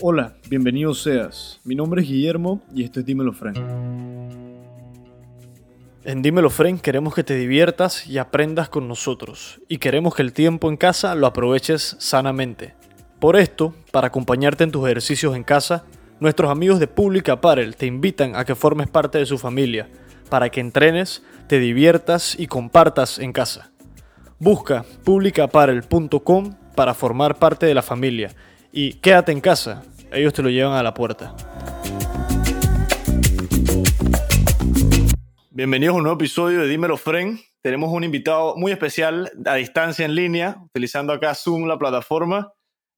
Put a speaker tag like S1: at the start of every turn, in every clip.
S1: Hola, bienvenido seas. Mi nombre es Guillermo y esto es Dímelo Frank. En Dímelo Frank queremos que te diviertas y aprendas con nosotros y queremos que el tiempo en casa lo aproveches sanamente. Por esto, para acompañarte en tus ejercicios en casa, nuestros amigos de Public Apparel te invitan a que formes parte de su familia, para que entrenes, te diviertas y compartas en casa. Busca publicapparel.com para formar parte de la familia y quédate en casa, ellos te lo llevan a la puerta. Bienvenidos a un nuevo episodio de Dímelo Friend. Tenemos un invitado muy especial a distancia en línea, utilizando acá Zoom, la plataforma.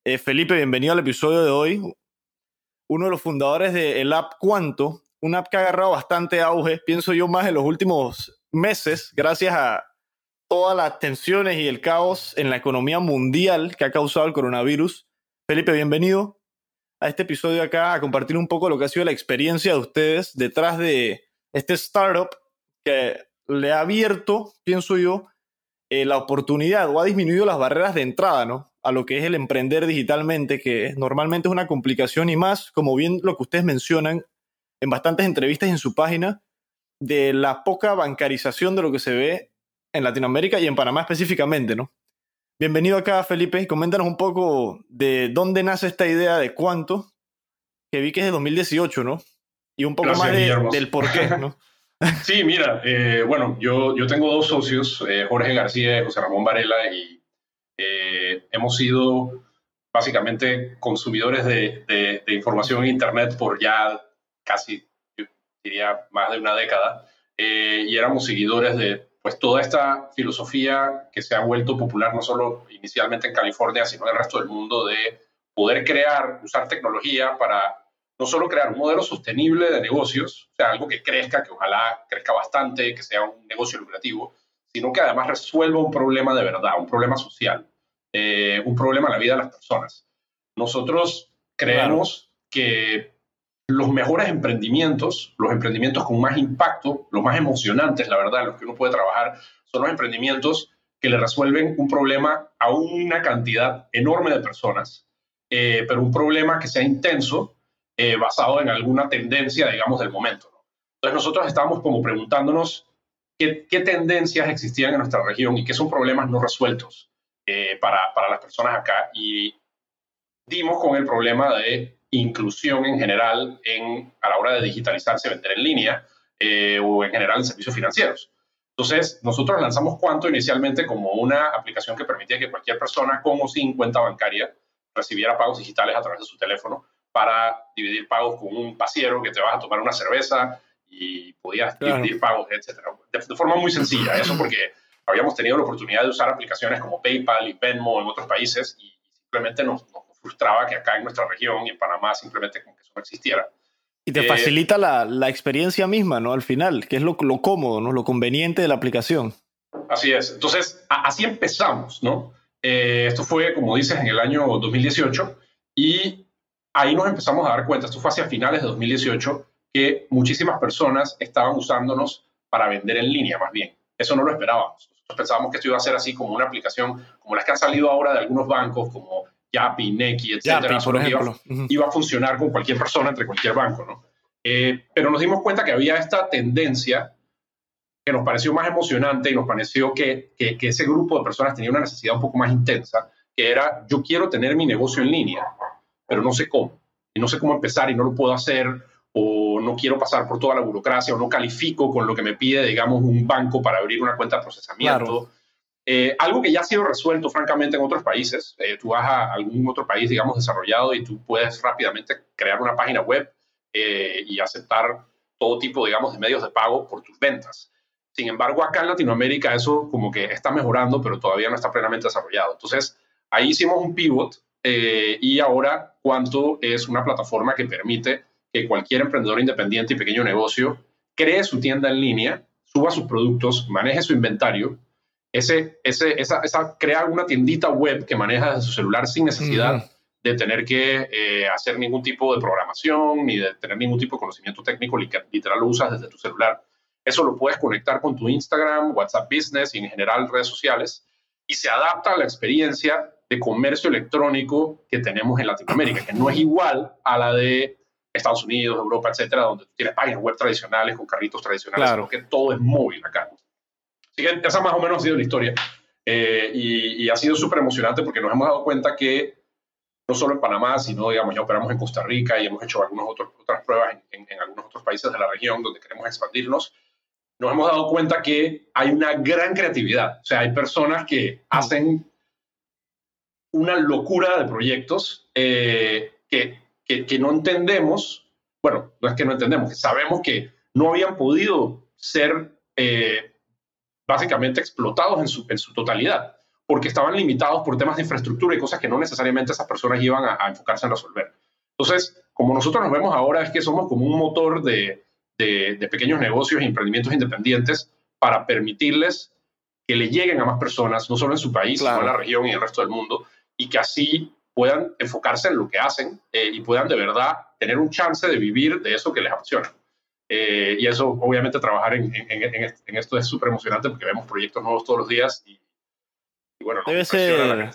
S1: Eh, Felipe, bienvenido al episodio de hoy. Uno de los fundadores del app Cuanto, una app que ha agarrado bastante auge, pienso yo más en los últimos meses, gracias a todas las tensiones y el caos en la economía mundial que ha causado el coronavirus. Felipe, bienvenido a este episodio acá a compartir un poco lo que ha sido la experiencia de ustedes detrás de este startup que le ha abierto, pienso yo, eh, la oportunidad o ha disminuido las barreras de entrada, ¿no? A lo que es el emprender digitalmente, que normalmente es una complicación y más, como bien lo que ustedes mencionan en bastantes entrevistas en su página, de la poca bancarización de lo que se ve en Latinoamérica y en Panamá específicamente, ¿no? Bienvenido acá, Felipe. Coméntanos un poco de dónde nace esta idea de cuánto, que vi que es de 2018, ¿no? Y un poco más del por qué, ¿no?
S2: Sí, mira, eh, bueno, yo, yo tengo dos socios, eh, Jorge García y José Ramón Varela, y eh, hemos sido básicamente consumidores de, información en Internet por ya casi, diría, más de una década, y éramos seguidores de pues toda esta filosofía que se ha vuelto popular no solo inicialmente en California, sino en el resto del mundo de poder crear, usar tecnología para no solo crear un modelo sostenible de negocios, o sea, algo que crezca, que ojalá crezca bastante, que sea un negocio lucrativo, sino que además resuelva un problema de verdad, un problema social, eh, un problema en la vida de las personas. Nosotros creemos que los mejores emprendimientos, los emprendimientos con más impacto, los más emocionantes, la verdad, los que uno puede trabajar, son los emprendimientos que le resuelven un problema a una cantidad enorme de personas, eh, pero un problema que sea intenso, eh, basado en alguna tendencia, digamos, del momento. Entonces nosotros estábamos como preguntándonos qué, qué, tendencias existían en nuestra región y qué son problemas no resueltos eh, para, para las personas acá. Y dimos con el problema de inclusión en general en, a la hora de digitalizarse, vender en línea eh, o en general en servicios financieros. Entonces, nosotros lanzamos Cuanto inicialmente como una aplicación que permitía que cualquier persona con o sin cuenta bancaria recibiera pagos digitales a través de su teléfono para dividir pagos con un pasiero que te vas a tomar una cerveza y podías dividir pagos, etc. De, de, forma muy sencilla, eso porque habíamos tenido la oportunidad de usar aplicaciones como PayPal y Venmo en otros países y simplemente nos, nos frustraba que acá en nuestra región y en Panamá simplemente como que eso no existiera.
S1: Y te eh, facilita la, la, experiencia misma, ¿no? Al final, que es lo, lo cómodo, ¿no? Lo conveniente de la aplicación.
S2: Así es. Entonces, a, así empezamos, ¿no? Eh, esto fue, como dices, en el año 2018 y ahí nos empezamos a dar cuenta, esto fue hacia finales de 2018, que muchísimas personas estaban usándonos para vender en línea, más bien. Eso no lo esperábamos. Nosotros pensábamos que esto iba a ser así como una aplicación, como las que han salido ahora de algunos bancos, como Yapi, Neki, etcétera, por ejemplo. Iba, iba, a funcionar con cualquier persona entre cualquier banco, ¿no? Eh, pero nos dimos cuenta que había esta tendencia que nos pareció más emocionante y nos pareció que, que, que, ese grupo de personas tenía una necesidad un poco más intensa, que era yo quiero tener mi negocio en línea, pero no sé cómo, y no sé cómo empezar y no lo puedo hacer, o no quiero pasar por toda la burocracia, o no califico con lo que me pide, digamos, un banco para abrir una cuenta de procesamiento. Claro. Eh, algo que ya ha sido resuelto, francamente, en otros países. Eh, tú vas a algún otro país, digamos, desarrollado y tú puedes rápidamente crear una página web eh, y aceptar todo tipo, digamos, de medios de pago por tus ventas. Sin embargo, acá en Latinoamérica eso como que está mejorando, pero todavía no está plenamente desarrollado. Entonces, ahí hicimos un pivot y ahora Cuanto es una plataforma que permite que cualquier emprendedor independiente y pequeño negocio cree su tienda en línea, suba sus productos, maneje su inventario ese, ese, esa, esa, crear una tiendita web que maneja desde su celular sin necesidad de tener que eh, hacer ningún tipo de programación ni de tener ningún tipo de conocimiento técnico, literal lo usas desde tu celular. Eso lo puedes conectar con tu Instagram, WhatsApp Business y en general redes sociales y se adapta a la experiencia de comercio electrónico que tenemos en Latinoamérica, que no es igual a la de Estados Unidos, Europa, etcétera, donde tienes páginas web tradicionales con carritos tradicionales, claro. que todo es móvil acá. Así que esa más o menos ha sido la historia. Eh, y, ha sido súper emocionante porque nos hemos dado cuenta que no solo en Panamá, sino, digamos, ya operamos en Costa Rica y hemos hecho algunas otras pruebas en, en, algunos otros países de la región donde queremos expandirnos. Nos hemos dado cuenta que hay una gran creatividad. O sea, hay personas que hacen una locura de proyectos eh, que, que, no entendemos, bueno, no es que no entendemos, que sabemos que no habían podido ser eh, básicamente explotados en su, en su totalidad, porque estaban limitados por temas de infraestructura y cosas que no necesariamente esas personas iban a, enfocarse en resolver. Entonces, como nosotros nos vemos ahora, es que somos como un motor de, de, pequeños negocios e emprendimientos independientes para permitirles que le lleguen a más personas, no solo en su país, sino en la región y en el resto del mundo, y que así puedan enfocarse en lo que hacen eh, y puedan de verdad tener un chance de vivir de eso que les apasiona. Eh, y eso, obviamente, trabajar en, en, esto es súper emocionante porque vemos proyectos nuevos todos los días y, bueno,
S1: debe ser,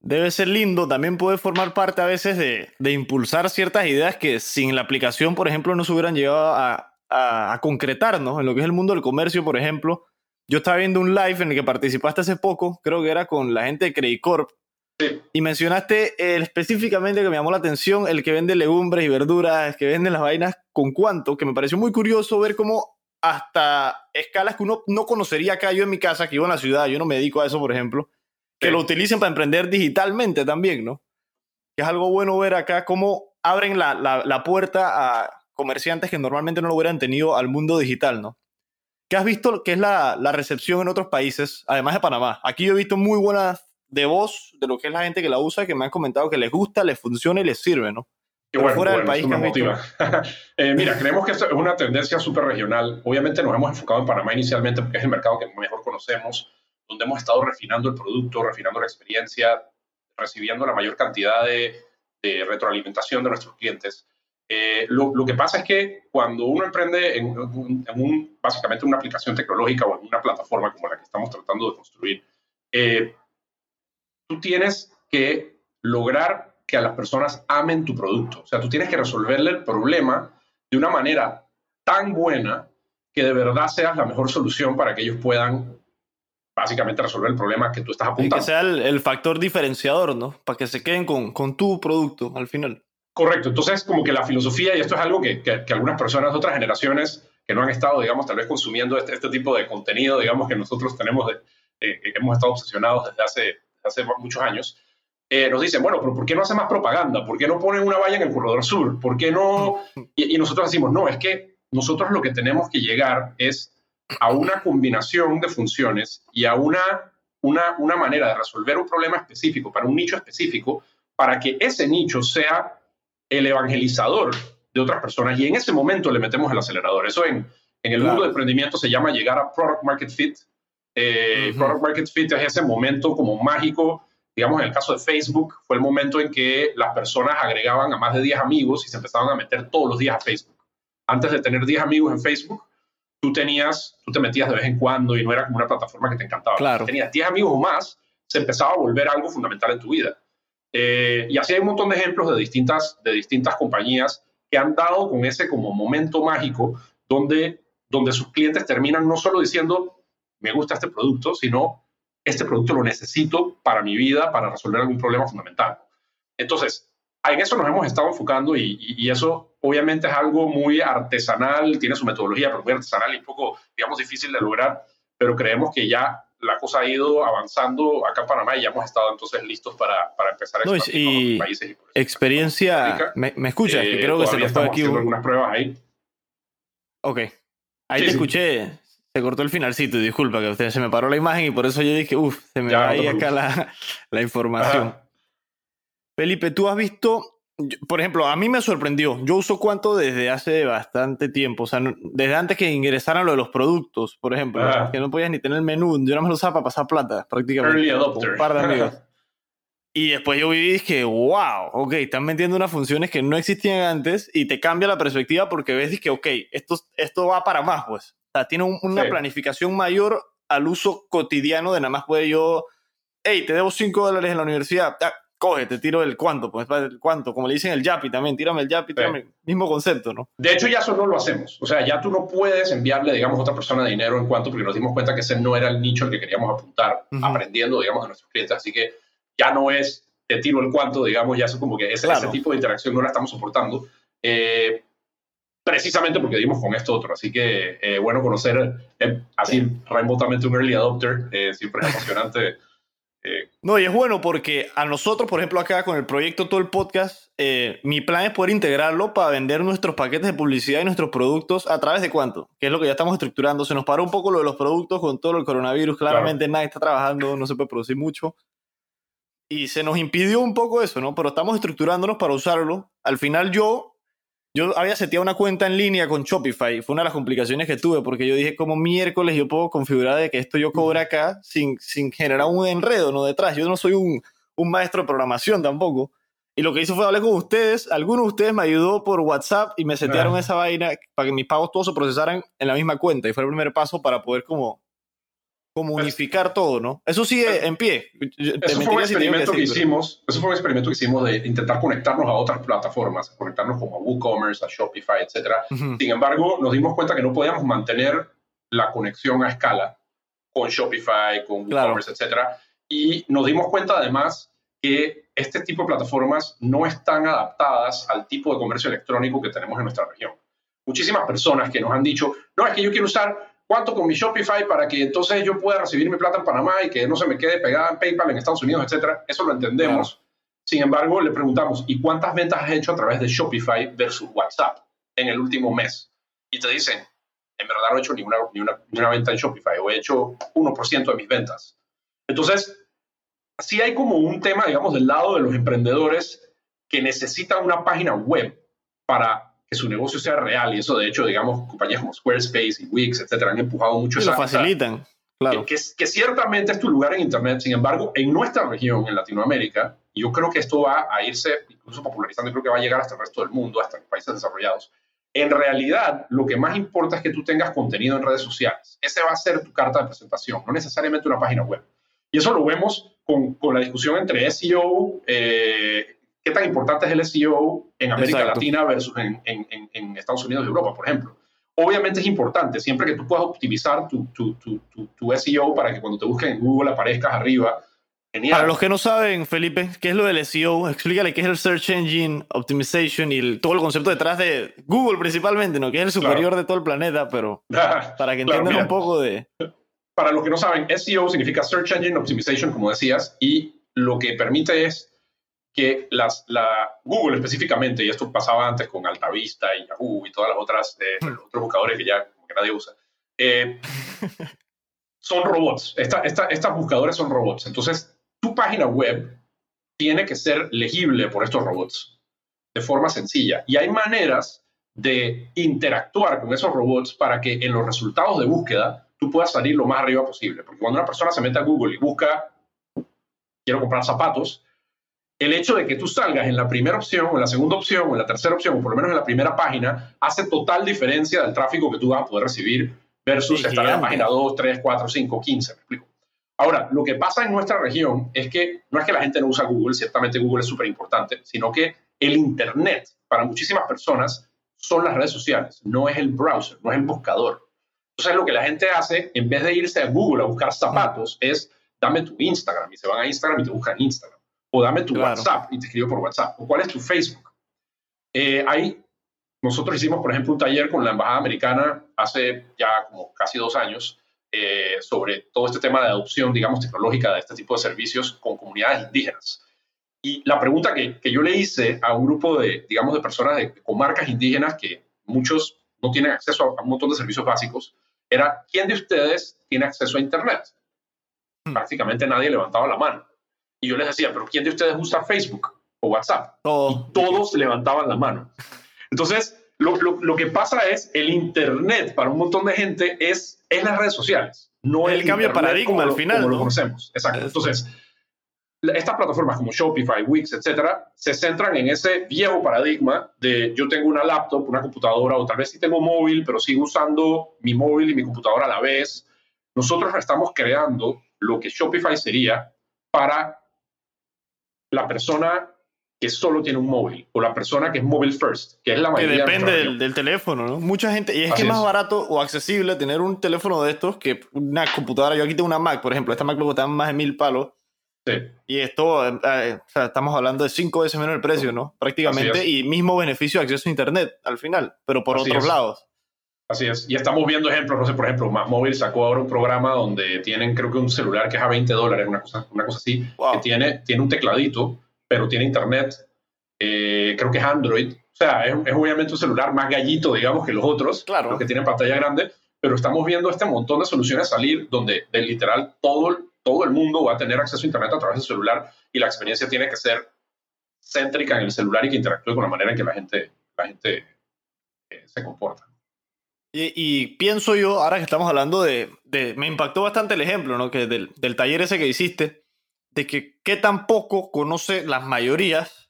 S1: debe ser lindo. También puede formar parte a veces de, de, impulsar ciertas ideas que sin la aplicación, por ejemplo, no se hubieran llevado a, a, a concretarnos en lo que es el mundo del comercio, por ejemplo. Yo estaba viendo un live en el que participaste hace poco, creo que era con la gente de Credit Corp, y mencionaste específicamente que me llamó la atención el que vende legumbres y verduras, que vende las vainas con cuánto, que me pareció muy curioso ver cómo hasta escalas que uno no conocería acá, yo en mi casa, que vivo en la ciudad, yo no me dedico a eso, por ejemplo, que lo utilicen para emprender digitalmente también, ¿no? Que es algo bueno ver acá cómo abren la, la, puerta a comerciantes que normalmente no lo hubieran tenido al mundo digital, ¿no? ¿Qué has visto que es la, la recepción en otros países, además de Panamá? Aquí yo he visto muy buenas de voz de lo que es la gente que la usa, que me han comentado que les gusta, les funciona y les sirve, ¿no?
S2: Qué bueno, fuera del país motiva. Eh, mira, creemos que esto es una tendencia súper regional. Obviamente nos hemos enfocado en Panamá inicialmente porque es el mercado que mejor conocemos, donde hemos estado refinando el producto, refinando la experiencia, recibiendo la mayor cantidad de, retroalimentación de nuestros clientes. Eh, lo, que pasa es que cuando uno emprende en, un, básicamente una aplicación tecnológica o en una plataforma como la que estamos tratando de construir, eh, tú tienes que lograr que a las personas amen tu producto. O sea, tú tienes que resolverle el problema de una manera tan buena que de verdad seas la mejor solución para que ellos puedan básicamente resolver el problema que tú estás apuntando.
S1: Y que sea el, factor diferenciador, ¿no? Para que se queden con, con, tu producto al final.
S2: Correcto. Entonces, como que la filosofía, y esto es algo que, que, algunas personas de otras generaciones que no han estado, digamos, tal vez consumiendo este, este tipo de contenido, digamos, que nosotros tenemos, de, eh, que hemos estado obsesionados desde hace hace muchos años, eh, nos dicen, bueno, pero ¿por qué no hace más propaganda? ¿Por qué no ponen una valla en el corredor sur? ¿Por qué no? Y, y, nosotros decimos, no, es que nosotros lo que tenemos que llegar es a una combinación de funciones y a una, una, una manera de resolver un problema específico para un nicho específico para que ese nicho sea el evangelizador de otras personas y en ese momento le metemos el acelerador. Eso en, en el mundo del emprendimiento se llama llegar a product market fit, eh, Product Market Fit es ese momento como mágico, digamos en el caso de Facebook, fue el momento en que las personas agregaban a más de 10 amigos y se empezaban a meter todos los días a Facebook. Antes de tener 10 amigos en Facebook, tú tenías, tú te metías de vez en cuando y no era como una plataforma que te encantaba.
S1: Claro.
S2: Tenías 10 amigos o más, se empezaba a volver algo fundamental en tu vida. Eh, y así hay un montón de ejemplos de distintas, de distintas compañías que han dado con ese como momento mágico donde, donde sus clientes terminan no solo diciendo, me gusta este producto, sino este producto lo necesito para mi vida, para resolver algún problema fundamental. Entonces, en eso nos hemos estado enfocando y, eso obviamente es algo muy artesanal, tiene su metodología, pero muy artesanal y un poco, digamos, difícil de lograr, pero creemos que ya la cosa ha ido avanzando acá en Panamá y ya hemos estado entonces listos para, para empezar a
S1: no, y, países. experiencia, ¿me, me escuchas? que creo que se
S2: le fue aquí algunas pruebas ahí.
S1: Ok. Ahí te escuché, se cortó el finalcito, disculpa, que usted se me paró la imagen y por eso yo dije, uff, se me va ahí acá la, la información. Felipe, tú has visto por ejemplo, a mí me sorprendió. Yo uso cuánto desde hace bastante tiempo. O sea, desde antes que ingresaran lo de los productos, por ejemplo. Que no podías ni tener el menú. Yo nada más lo usaba para pasar plata, prácticamente.
S2: Early adopter.
S1: Un par de amigos. y después yo vi y dije, wow, ok, están vendiendo unas funciones que no existían antes y te cambia la perspectiva porque ves que, ok, esto, esto va para más, pues. Sea, tiene una planificación mayor al uso cotidiano de nada más puede yo, hey, te debo 5 dólares en la universidad. Ah, coge, te tiro el cuánto, pues el cuánto, como le dicen el Yapi también, tírame el Yapi, mismo concepto, ¿no?
S2: De hecho, ya eso no lo hacemos. O sea, ya tú no puedes enviarle, digamos, a otra persona dinero en cuanto, porque nos dimos cuenta que ese no era el nicho al que queríamos apuntar, aprendiendo, digamos, de nuestros clientes. Así que ya no es te tiro el cuánto, digamos, ya es como que ese, ese tipo de interacción no la estamos soportando. Eh, precisamente porque dimos con esto otro. Así que, eh, bueno, conocer eh, así remotamente un early adopter siempre es emocionante.
S1: No, y es bueno porque a nosotros, por ejemplo, acá con el proyecto Todo el Podcast, eh, mi plan es poder integrarlo para vender nuestros paquetes de publicidad y nuestros productos a través de cuánto, que es lo que ya estamos estructurando. Se nos paró un poco lo de los productos con todo el coronavirus. Claramente nadie está trabajando, no se puede producir mucho. Y se nos impidió un poco eso, ¿no? Pero estamos estructurándonos para usarlo. Al final yo yo había seteado una cuenta en línea con Shopify. Fue una de las complicaciones que tuve porque yo dije, como miércoles yo puedo configurar de que esto yo cobre acá sin, sin generar un enredo no detrás. Yo no soy un, un maestro de programación tampoco. Y lo que hice fue hablar con ustedes. Algunos de ustedes me ayudó por WhatsApp y me setearon esa vaina para que mis pagos todos se procesaran en la misma cuenta. Y fue el primer paso para poder como como unificar todo, ¿no? Eso pues, en pie.
S2: Eso fue un experimento que, hicimos, eso fue un experimento que hicimos de intentar conectarnos a otras plataformas, conectarnos como a WooCommerce, a Shopify, etc. Sin embargo, nos dimos cuenta que no podíamos mantener la conexión a escala con Shopify, con WooCommerce, etc. Y nos dimos cuenta además que este tipo de plataformas no están adaptadas al tipo de comercio electrónico que tenemos en nuestra región. Muchísimas personas que nos han dicho, no, es que yo quiero usar cuánto con mi Shopify para que entonces yo pueda recibir mi plata en Panamá y que no se me quede pegada en PayPal en Estados Unidos, etcétera. Eso lo entendemos. Sin embargo, le preguntamos, ¿y cuántas ventas has hecho a través de Shopify versus WhatsApp en el último mes? Y te dicen, en verdad no he hecho ni una, ni una, ni una venta en Shopify o he hecho 1% de mis ventas. Entonces, sí hay como un tema, digamos, del lado de los emprendedores que necesitan una página web para que su negocio sea real. Y eso, de hecho, digamos, compañías como Squarespace y Wix, etcétera, han empujado mucho.
S1: Y lo facilitan, claro.
S2: Que, que, ciertamente es tu lugar en Internet. Sin embargo, en nuestra región, en Latinoamérica, y yo creo que esto va a irse incluso popularizando, y creo que va a llegar hasta el resto del mundo, hasta los países desarrollados. En realidad, lo que más importa es que tú tengas contenido en redes sociales. Ese va a ser tu carta de presentación, no necesariamente una página web. Y eso lo vemos con, con la discusión entre SEO, eh, qué tan importante es el SEO en América Latina versus en, en, en, Estados Unidos y Europa, por ejemplo. Obviamente es importante, siempre que tú puedas optimizar tu, tu, tu, tu, SEO para que cuando te busquen en Google aparezcas arriba.
S1: Genial. Para los que no saben, Felipe, ¿qué es lo del SEO? Explícale qué es el Search Engine Optimization y todo el concepto detrás de Google principalmente, ¿no? Que es el superior de todo el planeta, pero para que entiendan un poco de...
S2: Para los que no saben, SEO significa Search Engine Optimization, como decías, y lo que permite es que las, la Google específicamente, y esto pasaba antes con Altavista y Yahoo y todas las otras, eh, hmm. otros buscadores que ya que nadie usa, eh, son robots. Esta, esta, estas buscadores son robots. Entonces, tu página web tiene que ser legible por estos robots de forma sencilla. Y hay maneras de interactuar con esos robots para que en los resultados de búsqueda tú puedas salir lo más arriba posible. Porque cuando una persona se mete a Google y busca, quiero comprar zapatos, el hecho de que tú salgas en la primera opción, o en la segunda opción, o en la tercera opción, o por lo menos en la primera página, hace total diferencia del tráfico que tú vas a poder recibir versus estar en la página 2, 3, 4, 5, 15. ¿Me explico? Ahora, lo que pasa en nuestra región es que no es que la gente no usa Google, ciertamente Google es súper importante, sino que el Internet para muchísimas personas son las redes sociales, no es el browser, no es el buscador. Entonces, lo que la gente hace, en vez de irse a Google a buscar zapatos, es dame tu Instagram y se van a Instagram y te buscan Instagram o dame tu WhatsApp y te escribo por WhatsApp, o cuál es tu Facebook. Eh, ahí nosotros hicimos, por ejemplo, un taller con la Embajada Americana hace ya como casi dos años eh, sobre todo este tema de adopción, digamos, tecnológica de este tipo de servicios con comunidades indígenas. Y la pregunta que, que yo le hice a un grupo de, digamos, de personas de comarcas indígenas que muchos no tienen acceso a un montón de servicios básicos, era, ¿quién de ustedes tiene acceso a Internet? Hmm. Prácticamente nadie levantaba la mano. Y yo les decía, pero ¿quién de ustedes usa Facebook? o WhatsApp. Y todos levantaban la mano. Entonces, lo, lo, que pasa es el Internet para un montón de gente es, es las redes sociales. No el, cambio de paradigma al final. Como lo conocemos. Exacto. Entonces, estas plataformas como Shopify, Wix, etcétera, se centran en ese viejo paradigma de yo tengo una laptop, una computadora, o tal vez sí tengo móvil, pero sigo usando mi móvil y mi computadora a la vez. Nosotros estamos creando lo que Shopify sería para la persona que solo tiene un móvil o la persona que es mobile first, que es la mayoría.
S1: Que depende del, teléfono, ¿no? Mucha gente, y es que es más barato o accesible tener un teléfono de estos que una computadora. Yo aquí tengo una Mac, por ejemplo, esta Mac cuesta más de mil palos y esto, eh, eh, o sea, estamos hablando de cinco veces menos el precio, ¿no? Prácticamente, y mismo beneficio de acceso a Internet al final, pero por otros lados.
S2: Así es. Y estamos viendo ejemplos, no sé, por ejemplo, Más Móvil sacó ahora un programa donde tienen, creo que un celular que es a 20 dólares, una cosa, una cosa así, que tiene, tiene un tecladito, pero tiene Internet, eh, creo que es Android. O sea, es, obviamente un celular más gallito, digamos, que los otros, claro. los que tienen pantalla grande, pero estamos viendo este montón de soluciones salir donde de literal todo todo el mundo va a tener acceso a Internet a través del celular y la experiencia tiene que ser céntrica en el celular y que interactúe con la manera en que la gente, la gente eh, se comporta.
S1: Y, pienso yo, ahora que estamos hablando de, me impactó bastante el ejemplo, ¿no? Que del, del, taller ese que hiciste, de que qué tan poco conoce las mayorías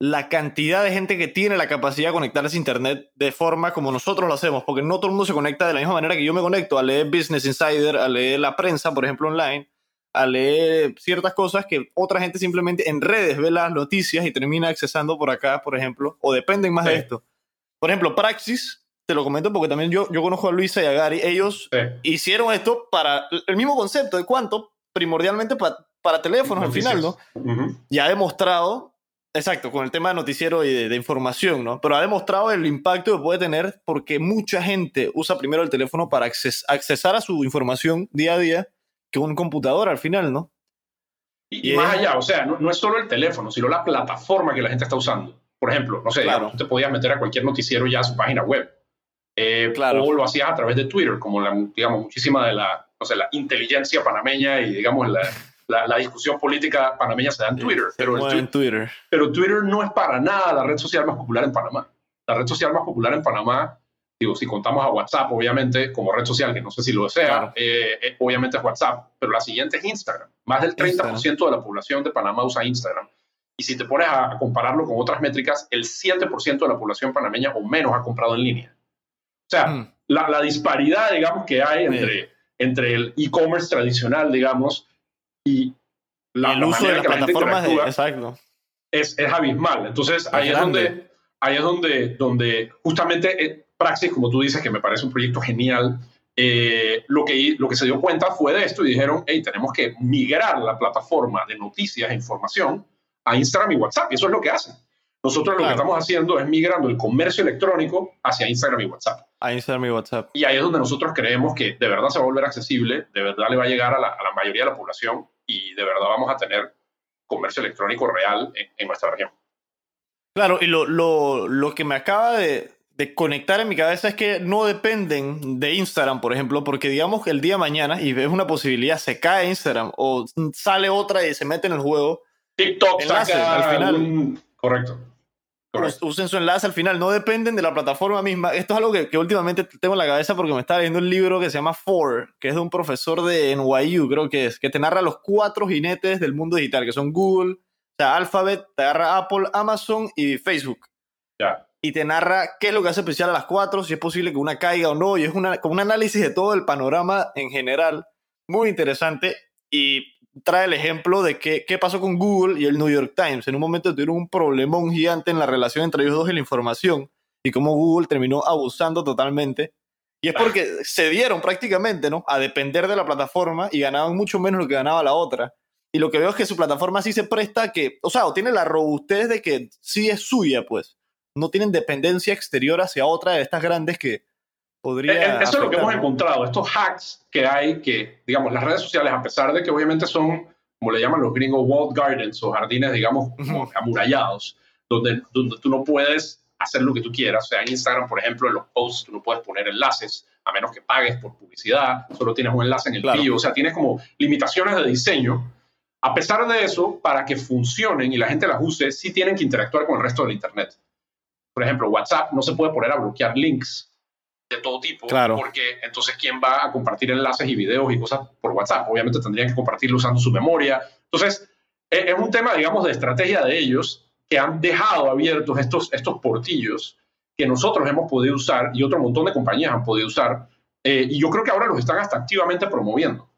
S1: la cantidad de gente que tiene la capacidad de conectarse a Internet de forma como nosotros lo hacemos, porque no todo el mundo se conecta de la misma manera que yo me conecto a leer Business Insider, a leer la prensa, por ejemplo, online, a leer ciertas cosas que otra gente simplemente en redes ve las noticias y termina accesando por acá, por ejemplo, o dependen más de esto. Por ejemplo, Praxis, te lo comento porque también yo, yo conozco a Luisa y a Gary, ellos hicieron esto para el mismo concepto de cuánto, primordialmente para, para teléfonos al final, ¿no? Ya ha demostrado, exacto, con el tema de noticiero y de, información, ¿no? Pero ha demostrado el impacto que puede tener porque mucha gente usa primero el teléfono para accesar a su información día a día que un computador al final, ¿no?
S2: Y, más allá, o sea, no, es solo el teléfono, sino la plataforma que la gente está usando. Por ejemplo, no sé, claro. tú te podías meter a cualquier noticiero ya a su página web. Eh, claro. O lo hacías a través de Twitter, como la, digamos, muchísima de la, no sé, la inteligencia panameña y, digamos, la, la, discusión política panameña se da en Twitter. pero,
S1: en Twitter.
S2: pero Twitter no es para nada la red social más popular en Panamá. La red social más popular en Panamá digo, si contamos a WhatsApp, obviamente, como red social, que no sé si lo desea, eh, eh, obviamente es WhatsApp, pero la siguiente es Instagram. Más del 30% de la población de Panamá usa Instagram. Y si te pones a compararlo con otras métricas, el 7% de la población panameña o menos ha comprado en línea. O sea, mm. la, disparidad, digamos, que hay entre, entre el e-commerce tradicional, digamos, y
S1: la, el uso de las plataformas exacto.
S2: Es, es abismal. Entonces, ahí es, donde, ahí es donde, donde justamente eh, Praxis, como tú dices, que me parece un proyecto genial, eh, lo, que, lo que se dio cuenta fue de esto y dijeron, hey, tenemos que migrar la plataforma de noticias e información a Instagram y WhatsApp. Y eso es lo que hacen. Nosotros lo que estamos haciendo es migrando el comercio electrónico hacia Instagram y WhatsApp.
S1: A Instagram y WhatsApp.
S2: Y ahí es donde nosotros creemos que de verdad se va a volver accesible, de verdad le va a llegar a la, mayoría de la población y de verdad vamos a tener comercio electrónico real en, nuestra región.
S1: Claro, y lo, lo, lo que me acaba de, de conectar en mi cabeza es que no dependen de Instagram, por ejemplo, porque digamos que el día de mañana, y ves una posibilidad, se cae Instagram o sale otra y se mete en el juego.
S2: TikTok saca al final. Correcto.
S1: Usen su enlace al final, no dependen de la plataforma misma. Esto es algo que, que, últimamente tengo en la cabeza porque me estaba leyendo un libro que se llama Four, que es de un profesor de NYU, creo que es, que te narra los cuatro jinetes del mundo digital, que son Google, o sea, Alphabet, te agarra Apple, Amazon y Facebook.
S2: Ya
S1: y te narra qué es lo que hace especial a las cuatro, si es posible que una caiga o no, y es una, como un análisis de todo el panorama en general, muy interesante, y trae el ejemplo de qué, qué pasó con Google y el New York Times. En un momento tuvieron un problemón gigante en la relación entre ellos dos y la información, y cómo Google terminó abusando totalmente. Y es porque se dieron prácticamente, ¿no? A depender de la plataforma y ganaban mucho menos lo que ganaba la otra. Y lo que veo es que su plataforma sí se presta que, o sea, o tiene la robustez de que sí es suya, pues no tienen dependencia exterior hacia otra de estas grandes que podría...
S2: Eh, eh, eso es lo que hemos encontrado, estos hacks que hay, que, digamos, las redes sociales, a pesar de que obviamente son, como le llaman los gringos, walled gardens o jardines, digamos, amurallados, donde, donde tú no puedes hacer lo que tú quieras. O sea, en Instagram, por ejemplo, en los posts tú no puedes poner enlaces, a menos que pagues por publicidad, solo tienes un enlace en el bio, o sea, tienes como limitaciones de diseño. A pesar de eso, para que funcionen y la gente las use, sí tienen que interactuar con el resto del Internet. Por ejemplo, WhatsApp no se puede poner a bloquear links de todo tipo,
S1: claro.
S2: porque entonces ¿quién va a compartir enlaces y videos y cosas por WhatsApp? Obviamente tendrían que compartirlo usando su memoria. Entonces, e-, es un tema, digamos, de estrategia de ellos que han dejado abiertos estos, estos portillos que nosotros hemos podido usar y otro montón de compañías han podido usar. Eh, y yo creo que ahora los están hasta activamente promoviendo.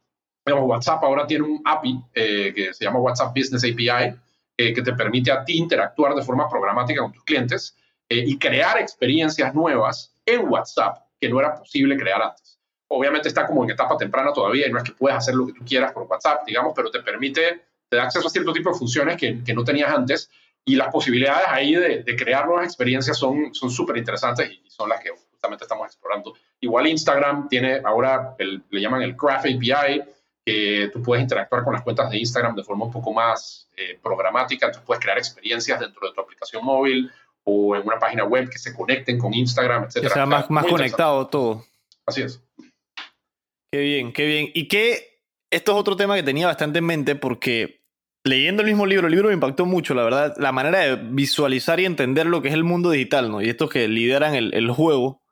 S2: WhatsApp ahora tiene un API eh, que se llama WhatsApp Business API, eh, que te permite a ti interactuar de forma programática con tus clientes y crear experiencias nuevas en WhatsApp que no era posible crear antes. Obviamente está como en etapa temprana todavía y no es que puedas hacer lo que tú quieras por WhatsApp, digamos, pero te permite, te da acceso a cierto tipo de funciones que, que no tenías antes y las posibilidades ahí de, de crear nuevas experiencias son súper interesantes y son las que justamente estamos explorando. Igual Instagram tiene ahora, le llaman el Graph API, que tú puedes interactuar con las cuentas de Instagram de forma un poco más eh, programática, tú puedes crear experiencias dentro de tu aplicación móvil o en una página web que se conecten con Instagram, etc.
S1: Que sea más, más conectado todo.
S2: Así es.
S1: Qué bien, qué bien. Y que esto es otro tema que tenía bastante en mente porque leyendo el mismo libro, el libro me impactó mucho, la verdad, la manera de visualizar y entender lo que es el mundo digital, ¿no? Y estos que lideran el, juego.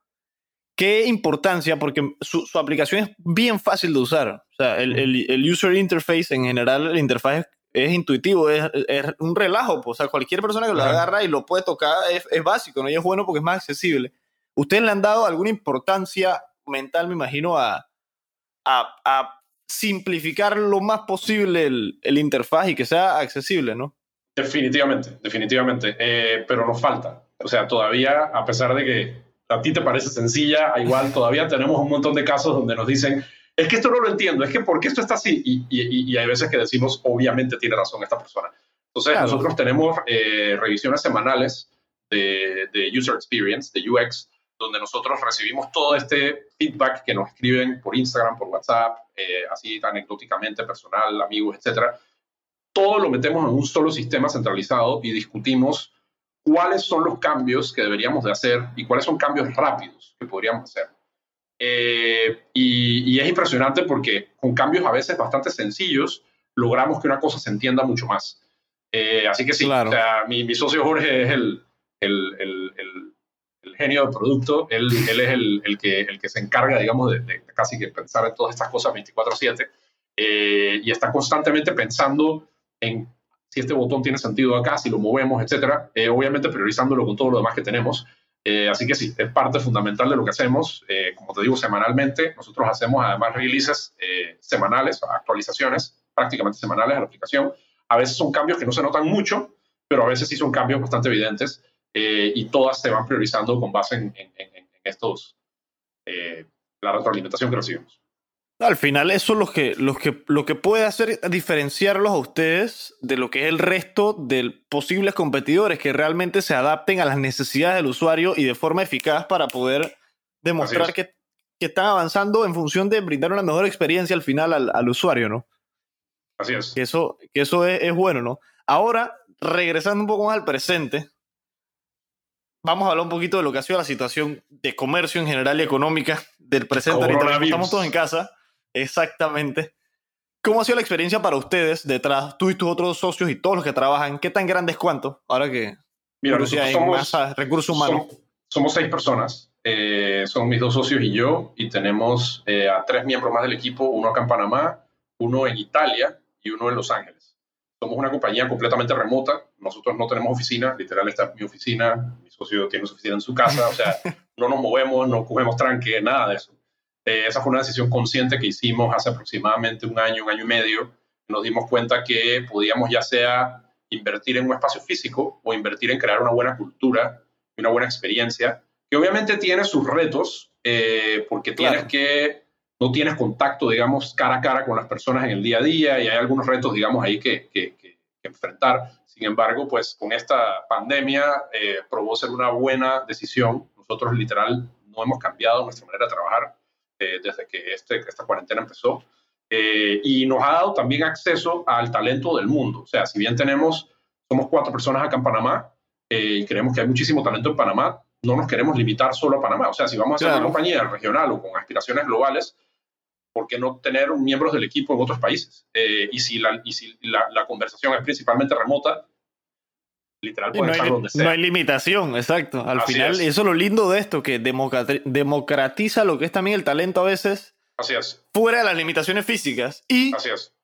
S1: Qué importancia, porque su, aplicación es bien fácil de usar. O sea, el, user interface en general, el interfaz es, intuitivo, es, un relajo. Pues, o sea, cualquier persona que lo agarra y lo puede tocar es, básico, ¿no? Y es bueno porque es más accesible. ¿Ustedes le han dado alguna importancia mental, me imagino, a, a simplificar lo más posible el, el, interfaz y que sea accesible, ¿no?
S2: Definitivamente, definitivamente. Eh, pero nos falta. O sea, todavía, a pesar de que a ti te parece sencilla, igual todavía tenemos un montón de casos donde nos dicen, es que esto no lo entiendo, es que ¿por qué esto está así? Y, y, y hay veces que decimos, obviamente tiene razón esta persona. Entonces, nosotros tenemos eh, revisiones semanales de, de, user experience, de UX, donde nosotros recibimos todo este feedback que nos escriben por Instagram, por WhatsApp, eh, así anecdóticamente, personal, amigos, etcétera. Todo lo metemos en un solo sistema centralizado y discutimos cuáles son los cambios que deberíamos de hacer y cuáles son cambios rápidos que podríamos hacer. Eh, y, es impresionante porque con cambios a veces bastante sencillos logramos que una cosa se entienda mucho más. Eh, así que sí, o sea, mi, socio Jorge es el, el, el, genio del producto, él, él es el, el, que, el que se encarga, digamos, de, casi que pensar en todas estas cosas 24/7 eh, y está constantemente pensando en si este botón tiene sentido acá, si lo movemos, etcétera, eh, obviamente priorizándolo con todo lo demás que tenemos. Eh, así que sí, es parte fundamental de lo que hacemos. como te digo, semanalmente, nosotros hacemos además releases semanales, actualizaciones prácticamente semanales a la aplicación. A veces son cambios que no se notan mucho, pero a veces sí son cambios bastante evidentes eh, y todas se van priorizando con base en, estos, eh, la retroalimentación que recibimos.
S1: Al final, eso es lo que, lo, que, lo que puede hacer diferenciarlos a ustedes de lo que es el resto de posibles competidores que realmente se adapten a las necesidades del usuario y de forma eficaz para poder demostrar que, que, están avanzando en función de brindar una mejor experiencia al final al, al usuario, ¿no?
S2: Así es.
S1: Que eso, que eso es, es, bueno, ¿no? Ahora, regresando un poco más al presente, vamos a hablar un poquito de lo que ha sido la situación de comercio en general y económica del presente. Estamos todos en casa. Exactamente. ¿Cómo ha sido la experiencia para ustedes detrás, tú y tus otros socios y todos los que trabajan? ¿Qué tan grandes cuánto? Ahora que
S2: Mira, somos,
S1: recursos humanos.
S2: Somos, seis personas. Eh, son mis dos socios y yo, y tenemos eh, a tres miembros más del equipo, uno acá en Panamá, uno en Italia y uno en Los Ángeles somos una compañía completamente remota. Nosotros no tenemos oficina, literal está mi oficina, mi socio tiene su oficina en su casa, o sea, no nos movemos, no cogemos tranque, nada de eso. Eh, esa fue una decisión consciente que hicimos hace aproximadamente un año, un año y medio. Nos dimos cuenta que podíamos ya sea invertir en un espacio físico o invertir en crear una buena cultura y una buena experiencia, que obviamente tiene sus retos, eh, porque tienes que no tienes contacto, digamos, cara a cara con las personas en el día a día y hay algunos retos, digamos, ahí que, que, enfrentar. Sin embargo, pues con esta pandemia eh, probó ser una buena decisión. Nosotros literal no hemos cambiado nuestra manera de trabajar eh, desde que este, esta cuarentena empezó eh, y nos ha dado también acceso al talento del mundo. O sea, si bien tenemos, somos cuatro personas acá en Panamá y creemos que hay muchísimo talento en Panamá, no nos queremos limitar solo a Panamá. O sea, si vamos a ser una compañía regional o con aspiraciones globales, ¿por qué no tener miembros del equipo en otros países? Eh, y si, la, y si la, la, conversación es principalmente remota, literal puede
S1: no
S2: estar
S1: hay,
S2: donde sea.
S1: No hay limitación, exacto. Al
S2: Así
S1: final,
S2: es.
S1: eso es lo lindo de esto, que democrati- democratiza lo que es también el talento a veces
S2: Así es,
S1: fuera de las limitaciones físicas. Y
S2: así es.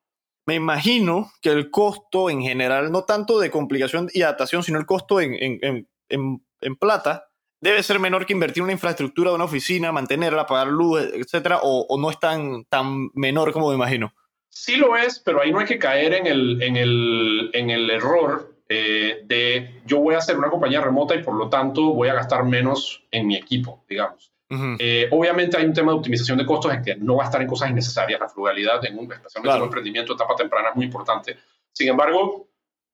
S1: me imagino que el costo en general, no tanto de complicación y adaptación, sino el costo en, en, en, en- en plata, debe ser menor que invertir en una infraestructura de una oficina, mantenerla, pagar luz, etcétera, o, o no es tan, tan menor como me imagino.
S2: Sí lo es, pero ahí no hay que caer en el, en el, en el error eh, de yo voy a hacer una compañía remota y por lo tanto voy a gastar menos en mi equipo, digamos.
S1: Ujú.
S2: Eh, obviamente hay un tema de optimización de costos en que no va a estar en cosas innecesarias. La frugalidad, en un, especialmente
S1: Claro.
S2: en un emprendimiento etapa temprana, es muy importante. Sin embargo,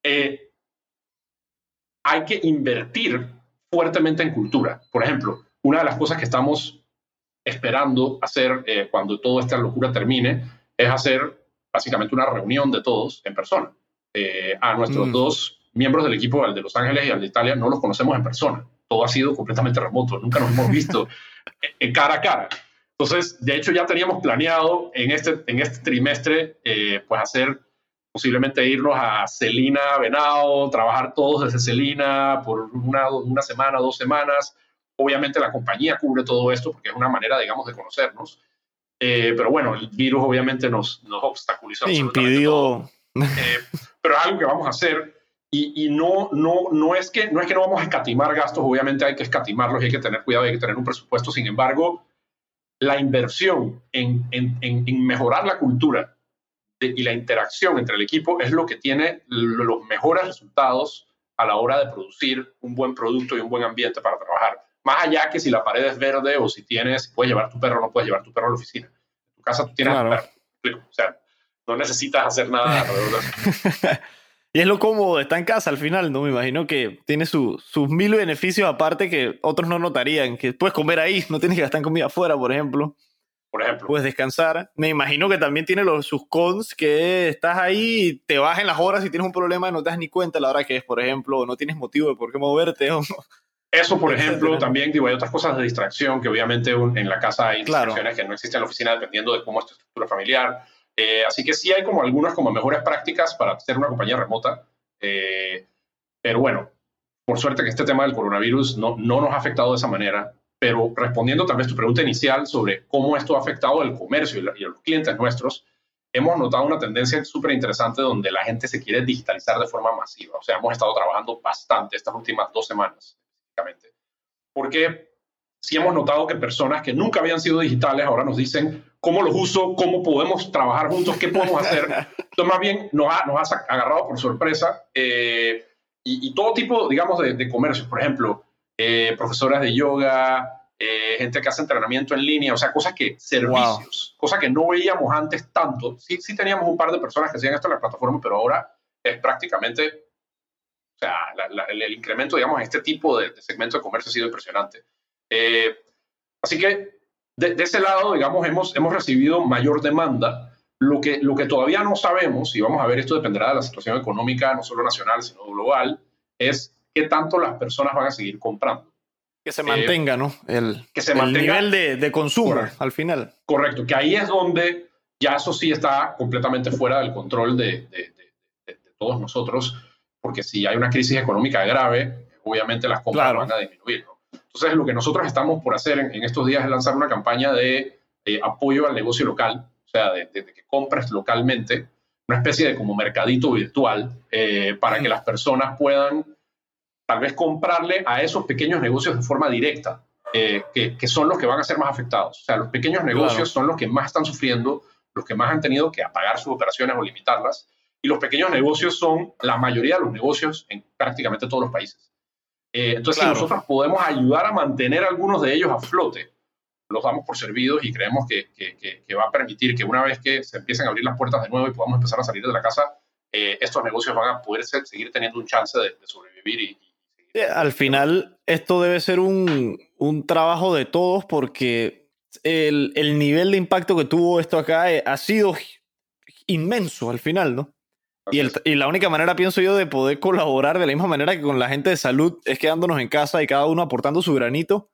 S2: eh, hay que invertir fuertemente en cultura. Por ejemplo, una de las cosas que estamos esperando hacer eh, cuando toda esta locura termine es hacer básicamente una reunión de todos en persona. Eh, a nuestros
S1: Mm.
S2: dos miembros del equipo, al de Los Ángeles y al de Italia, no los conocemos en persona. Todo ha sido completamente remoto, nunca nos hemos visto cara a cara. Entonces, de hecho, ya teníamos planeado en este, en este trimestre, eh, pues hacer posiblemente irnos a Celina, Venado, trabajar todos desde Celina por una, una semana, dos semanas. Obviamente la compañía cubre todo esto porque es una manera, digamos, de conocernos. Eh, pero bueno, el virus obviamente nos, nos obstaculizó. todo.
S1: Impidió.
S2: Eh, pero es algo que vamos a hacer y, y no, no, no, es que, no es que no vamos a escatimar gastos, obviamente hay que escatimarlos y hay que tener cuidado y hay que tener un presupuesto. Sin embargo, la inversión en, en, en, mejorar la cultura de, y la interacción entre el equipo es lo que tiene lo- los mejores resultados a la hora de producir un buen producto y un buen ambiente para trabajar. Más allá que si la pared es verde o si tienes, puedes llevar tu perro o no puedes llevar tu perro a la oficina. En tu casa tú tienes
S1: Claro.
S2: un perro. O sea, no necesitas hacer nada alrededor de eso.
S1: Y es lo cómodo estar en casa al final, ¿no? Me imagino que tiene su- sus mil beneficios aparte que otros no notarían, que puedes comer ahí, no tienes que gastar en comida afuera, por ejemplo,
S2: Por ejemplo.
S1: puedes descansar. Me imagino que también tiene los, sus cons, que estás ahí y te bajan las horas y tienes un problema y no te das ni cuenta la hora que es, por ejemplo, o no tienes motivo de por qué moverte. o-
S2: Eso, por ejemplo, también digo, hay otras cosas de distracción que obviamente un- en la casa hay
S1: Claro.
S2: distracciones que no existen en la oficina dependiendo de cómo es tu estructura familiar. Eh, así que sí hay como algunas como mejores prácticas para hacer una compañía remota. Eh, pero bueno, por suerte que este tema del coronavirus no, no nos ha afectado de esa manera. Pero respondiendo tal vez tu pregunta inicial sobre cómo esto ha afectado al comercio y, y a los clientes nuestros, hemos notado una tendencia súper interesante donde la gente se quiere digitalizar de forma masiva. O sea, hemos estado trabajando bastante estas últimas dos semanas, específicamente, porque sí hemos notado que personas que nunca habían sido digitales ahora nos dicen cómo los uso, cómo podemos trabajar juntos, qué podemos hacer. Entonces, más bien nos ha, nos ha agarrado por sorpresa eh, y, y todo tipo, digamos, de, de comercios. Por ejemplo, eh, profesoras de yoga, eh, gente que hace entrenamiento en línea, o sea, cosas que, servicios, cosas que no veíamos antes tanto. Sí, sí teníamos un par de personas que hacían esto en la plataforma, pero ahora es prácticamente, o sea, la- la- el, el incremento, digamos, en este tipo de, de segmento de comercio ha sido impresionante. Eh, así que de, de ese lado, digamos, hemos, hemos recibido mayor demanda. Lo que, lo que todavía no sabemos, y vamos a ver, esto dependerá de la situación económica, no solo nacional, sino global, es qué tanto las personas van a seguir comprando.
S1: que se mantenga, ¿no? El,
S2: Eh, que se
S1: el
S2: mantenga-
S1: nivel de, de consumo
S2: Correcto.
S1: al final.
S2: Correcto, que ahí es donde ya eso sí está completamente fuera del control de- de- de todos nosotros, porque si hay una crisis económica grave, obviamente las compras
S1: Claro.
S2: van a disminuir. ¿no? Entonces, lo que nosotros estamos por hacer en, en estos días es lanzar una campaña de eh, apoyo al negocio local, o sea, de, de- de que compres localmente, una especie de como mercadito virtual, eh, para que las personas puedan tal vez comprarle a esos pequeños negocios de forma directa, eh, que, que son los que van a ser más afectados. O sea, los pequeños negocios
S1: Claro.
S2: son los que más están sufriendo, los que más han tenido que apagar sus operaciones o limitarlas. Y los pequeños negocios son la mayoría de los negocios en prácticamente todos los países. Eh, entonces,
S1: Claro.
S2: si nosotros podemos ayudar a mantener algunos de ellos a flote, los damos por servidos y creemos que, que- que- que va a permitir que una vez que se empiecen a abrir las puertas de nuevo y podamos empezar a salir de la casa, eh, estos negocios van a poder ser- seguir teniendo un chance de, de sobrevivir y, y seguir
S1: Al final, esto debe ser un, un trabajo de todos porque el, el nivel de impacto que tuvo esto acá eh, ha sido inmenso al final, ¿no? Y, el- y la única manera, pienso yo, de poder colaborar de la misma manera que con la gente de salud es quedándonos en casa y cada uno aportando su granito,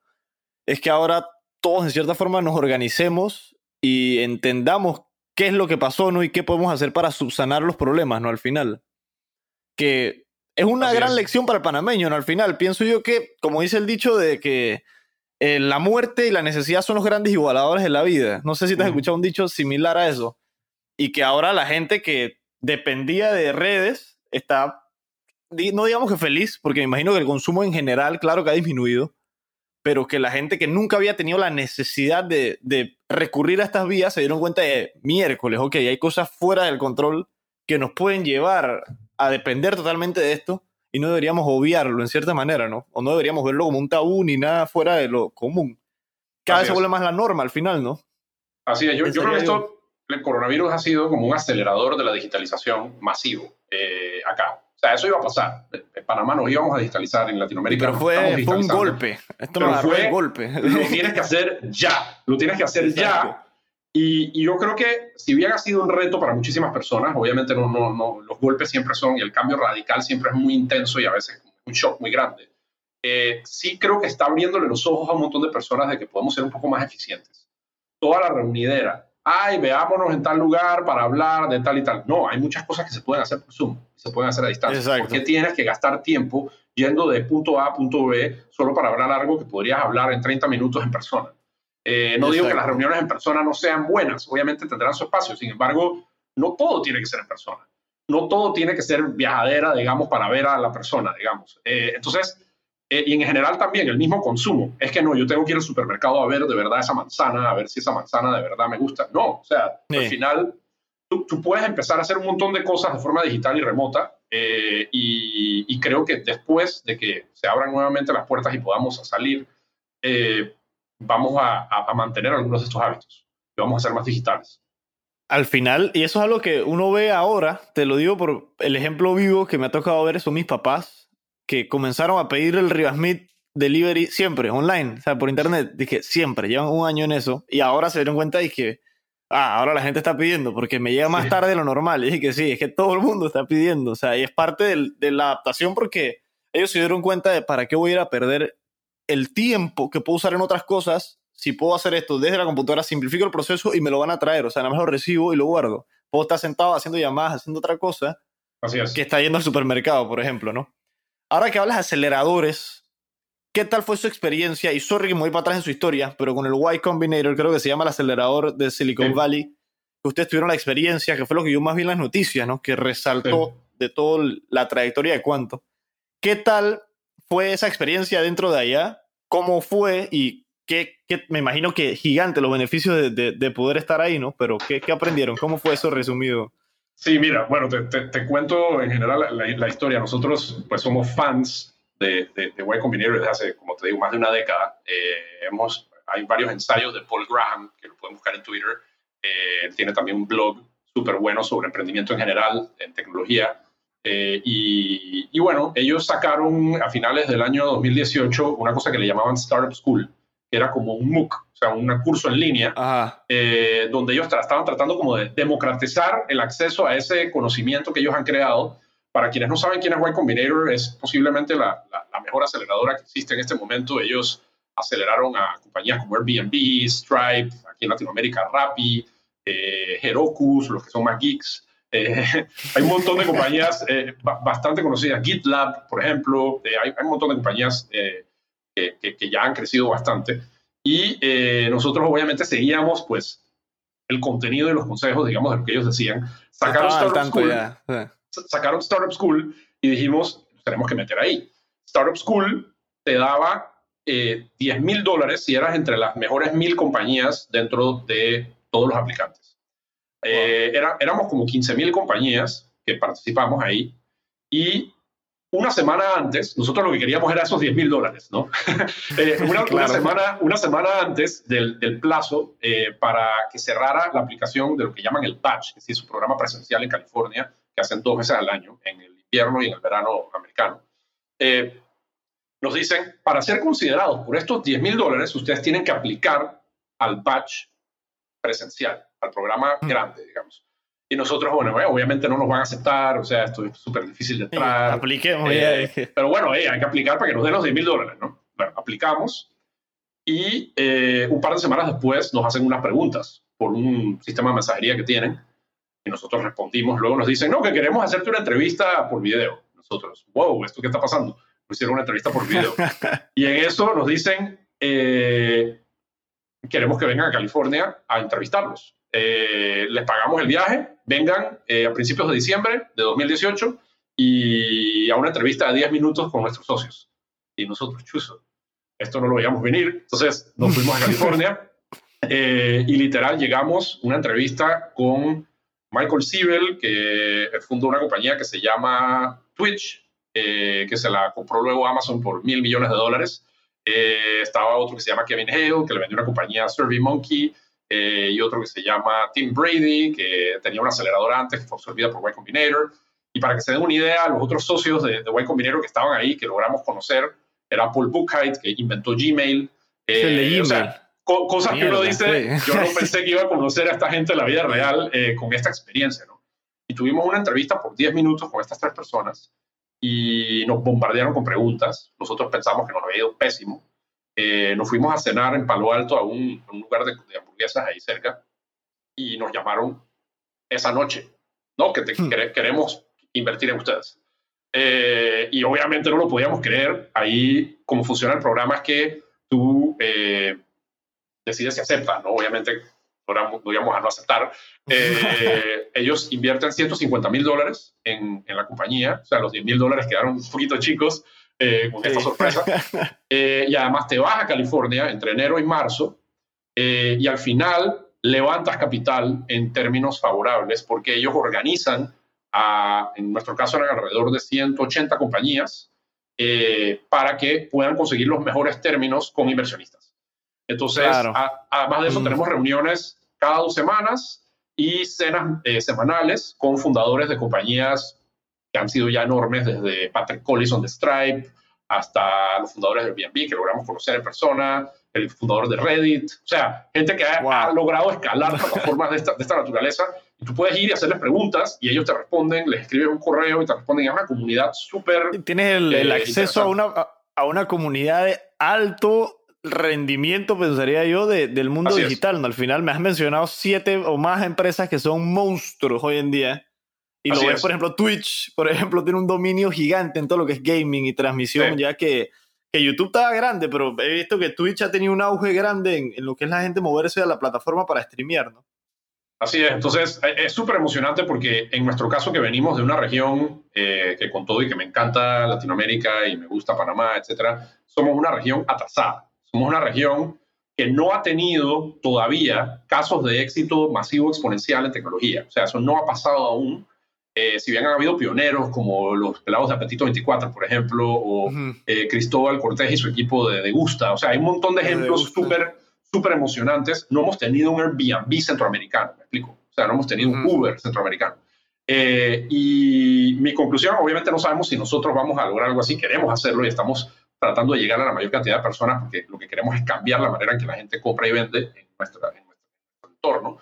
S1: es que ahora todos en cierta forma nos organicemos y entendamos qué es lo que pasó, ¿no? Y qué podemos hacer para subsanar los problemas, ¿no? Al final. Que es una gran lección para el panameño, ¿no? Al final, pienso yo que, como dice el dicho de que eh, la muerte y la necesidad son los grandes igualadores de la vida. No sé si te has escuchado un dicho similar a eso. Y que ahora la gente que dependía de redes está, no digamos que feliz, porque me imagino que el consumo en general, claro que ha disminuido, pero que la gente que nunca había tenido la necesidad de, recurrir a estas vías se dieron cuenta de miércoles, ok, hay cosas fuera del control que nos pueden llevar a depender totalmente de esto y no deberíamos obviarlo en cierta manera, ¿no? O no deberíamos verlo como un tabú ni nada fuera de lo común. Cada vez se vuelve más la norma al final, ¿no?
S2: Así es, yo, creo que esto, el coronavirus ha sido como un acelerador de la digitalización masivo eh, acá. O sea, eso iba a pasar. En Panamá nos íbamos a digitalizar, en Latinoamérica.
S1: Pero fue, fue un golpe. Esto no fue un golpe.
S2: Lo tienes que hacer ya. Lo tienes que hacer ya. Y, yo creo que, si bien ha sido un reto para muchísimas personas, obviamente no, no, no, los golpes siempre son, y el cambio radical siempre es muy intenso y a veces un shock muy grande. Eh, sí creo que está abriéndole los ojos a un montón de personas de que podemos ser un poco más eficientes. Toda la reunidera, ay, veámonos en tal lugar para hablar de tal y tal. No, hay muchas cosas que se pueden hacer por Zoom, se pueden hacer a distancia. Exacto. ¿Por qué tienes que gastar tiempo yendo de punto A a punto B solo para hablar algo que podrías hablar en 30 minutos en persona? Eh, no digo que las reuniones en persona no sean buenas, obviamente tendrán su espacio, sin embargo, no todo tiene que ser en persona. No todo tiene que ser viajadera, digamos, para ver a la persona, digamos. Eh, entonces, eh, y en general también el mismo consumo. Es que no, yo tengo que ir al supermercado a ver de verdad esa manzana, a ver si esa manzana de verdad me gusta. No, o sea, al final tú, tú, puedes empezar a hacer un montón de cosas de forma digital y remota. Eh, y, creo que después de que se abran nuevamente las puertas y podamos salir, eh, vamos a, a, mantener algunos de estos hábitos y vamos a ser más digitales.
S1: Al final, y eso es algo que uno ve ahora, te lo digo por el ejemplo vivo que me ha tocado ver, son mis papás que comenzaron a pedir el Rivasmith delivery siempre, online, o sea, por internet. Dije, siempre, llevan un año en eso. Y ahora se dieron cuenta y que, ah, ahora la gente está pidiendo porque me llega más tarde de lo normal. Y dije que sí, es que todo el mundo está pidiendo. O sea, y es parte de la adaptación porque ellos se dieron cuenta de para qué voy a ir a perder el tiempo que puedo usar en otras cosas. Si puedo hacer esto desde la computadora, simplifico el proceso y me lo van a traer. O sea, nada más lo recibo y lo guardo. Puedo estar sentado haciendo llamadas, haciendo otra cosa.
S2: Así es.
S1: Que está yendo al supermercado, por ejemplo, ¿no? Ahora que hablas de aceleradores, ¿qué tal fue su experiencia? Y sorry que me voy para atrás en su historia, pero con el Y Combinator, creo que se llama el acelerador de Silicon Valley, que ustedes tuvieron la experiencia, que fue lo que yo más vi en las noticias, ¿no? Que resaltó de toda la trayectoria de cuánto. ¿Qué tal fue esa experiencia dentro de allá? ¿Cómo fue? Y qué, me imagino que gigante los beneficios de, poder estar ahí, ¿no? Pero ¿qué, ¿qué aprendieron? ¿Cómo fue eso resumido?
S2: Sí, mira, bueno, te, te, cuento en general la, historia. Nosotros pues somos fans de, de, de desde hace, como te digo, más de una década. Eh, hemos, hay varios ensayos de Paul Graham, que lo pueden buscar en Twitter. Eh, él tiene también un blog súper bueno sobre emprendimiento en general, en tecnología. Eh, y, y, bueno, ellos sacaron a finales del año 2018 una cosa que le llamaban Startup School, que era como un MOOC, o sea, un curso en línea, eh, donde ellos estaban tratando como de democratizar el acceso a ese conocimiento que ellos han creado. Para quienes no saben quién es Y Combinator, es posiblemente la, la, mejor aceleradora que existe en este momento. Ellos aceleraron a compañías como Airbnb, Stripe, aquí en Latinoamérica Rappi, eh, Heroku, los que son más geeks. Eh, hay un montón de compañías eh, bastante conocidas, GitLab, por ejemplo, hay, hay, un montón de compañías que, ya han crecido bastante. Y eh, nosotros obviamente seguíamos pues el contenido y los consejos, digamos, de lo que ellos decían. Sacaron, Startup School, sacaron Startup School y dijimos, tenemos que meter ahí. Startup School te daba eh, 10 mil dólares si eras entre las mejores mil compañías dentro de todos los aplicantes. Eh, era, éramos como 15 mil compañías que participamos ahí y una semana antes, nosotros lo que queríamos era esos 10 mil dólares, ¿no? Eh, una, semana, una semana antes del, del plazo eh, para que cerrara la aplicación de lo que llaman el patch, que es su programa presencial en California, que hacen dos veces al año, en el invierno y en el verano americano. Eh, nos dicen, para ser considerados por estos 10 mil dólares, ustedes tienen que aplicar al patch presencial, al programa mm. grande, digamos. Y nosotros, bueno, eh, obviamente no nos van a aceptar, o sea, esto es súper difícil de entrar.
S1: apliquemos,
S2: eh, Pero bueno, eh, hay que aplicar para que nos den los 10 mil dólares, ¿no? Bueno, aplicamos y un par de semanas después nos hacen unas preguntas. por un sistema de mensajería que tienen. Y nosotros respondimos, luego nos dicen, no, que queremos hacerte una entrevista por video. Nosotros, wow, ¿esto qué está pasando? Nos hicieron una entrevista por video. y en eso nos dicen, eh, queremos que vengan a California a entrevistarlos. Eh, les pagamos el viaje, vengan eh, a principios de diciembre de 2018 y a una entrevista de 10 minutos con nuestros socios. Y nosotros, chuzo, esto no lo veíamos venir. Entonces nos fuimos a California eh, y literal llegamos una entrevista con Michael Siebel, que fundó una compañía que se llama Twitch, que se la compró luego Amazon por mil millones de dólares. estaba otro que se llama Kevin Hale, que le vendió una compañía a SurveyMonkey. Eh, y otro que se llama Tim Brady, que tenía una aceleradora antes que fue absorbida por Y Combinator. Y para que se den una idea, los otros socios de, de Y Combinator que estaban ahí, que logramos conocer, era Paul Buchheit, que inventó Gmail.
S1: Eh, o sea,
S2: cosas que uno dice, yo no pensé que iba a conocer a esta gente en la vida real eh, con esta experiencia, ¿no? Y tuvimos una entrevista por 10 minutos con estas tres personas y nos bombardearon con preguntas. Nosotros pensamos que nos había ido pésimo. Eh, nos fuimos a cenar en Palo Alto a un, lugar de, hamburguesas ahí cerca y nos llamaron esa noche, ¿no? Que hmm. queremos invertir en ustedes. Eh, y obviamente no lo podíamos creer. Ahí, como funciona el programa, es que tú eh, decides si aceptas, ¿no? Obviamente no íbamos a no aceptar. ellos invierten 150 mil dólares en, en, la compañía, o sea, los 10 mil dólares quedaron un poquito chicos eh, con esta sorpresa. Eh, y además te vas a California entre enero y marzo eh, y al final levantas capital en términos favorables porque ellos organizan, a, en nuestro caso eran alrededor de 180 compañías, para que puedan conseguir los mejores términos con inversionistas. Entonces, además de eso, mm. tenemos reuniones cada dos semanas y cenas semanales con fundadores de compañías que han sido ya enormes, desde Patrick Collison de Stripe hasta los fundadores de Airbnb, que logramos conocer en persona, el fundador de Reddit, o sea, gente que ha, logrado escalar plataformas de esta, de esta, naturaleza. Y tú puedes ir y hacerles preguntas y ellos te responden, les escriben un correo y te responden. Es una comunidad súper...
S1: Tienes el, el eh, acceso a una, a una comunidad de alto rendimiento, pensaría yo, de, del mundo digital. ¿no? Al final me has mencionado siete o más empresas que son monstruos hoy en día. Y lo ves, por ejemplo, Twitch, por ejemplo, tiene un dominio gigante en todo lo que es gaming y transmisión, ya que, que, YouTube estaba grande, pero he visto que Twitch ha tenido un auge grande en, lo que es la gente moverse a la plataforma para streamear, ¿no?
S2: Así es, entonces e, es súper emocionante porque en nuestro caso que venimos de una región eh, que con todo y que me encanta Latinoamérica y me gusta Panamá, etcétera, somos una región atrasada, somos una región que no ha tenido todavía casos de éxito masivo exponencial en tecnología, o sea, eso no ha pasado aún eh, si bien han habido pioneros como los pelados de Apetito 24, por ejemplo, o eh, Cristóbal Cortés y su equipo de, de, Gusta, o sea, hay un montón de ejemplos súper súper emocionantes. No hemos tenido un Airbnb centroamericano, me explico. O sea, no hemos tenido un Uber centroamericano. Eh, y mi conclusión, obviamente no sabemos si nosotros vamos a lograr algo así, queremos hacerlo y estamos tratando de llegar a la mayor cantidad de personas porque lo que queremos es cambiar la manera en que la gente compra y vende en, nuestra, en nuestro entorno.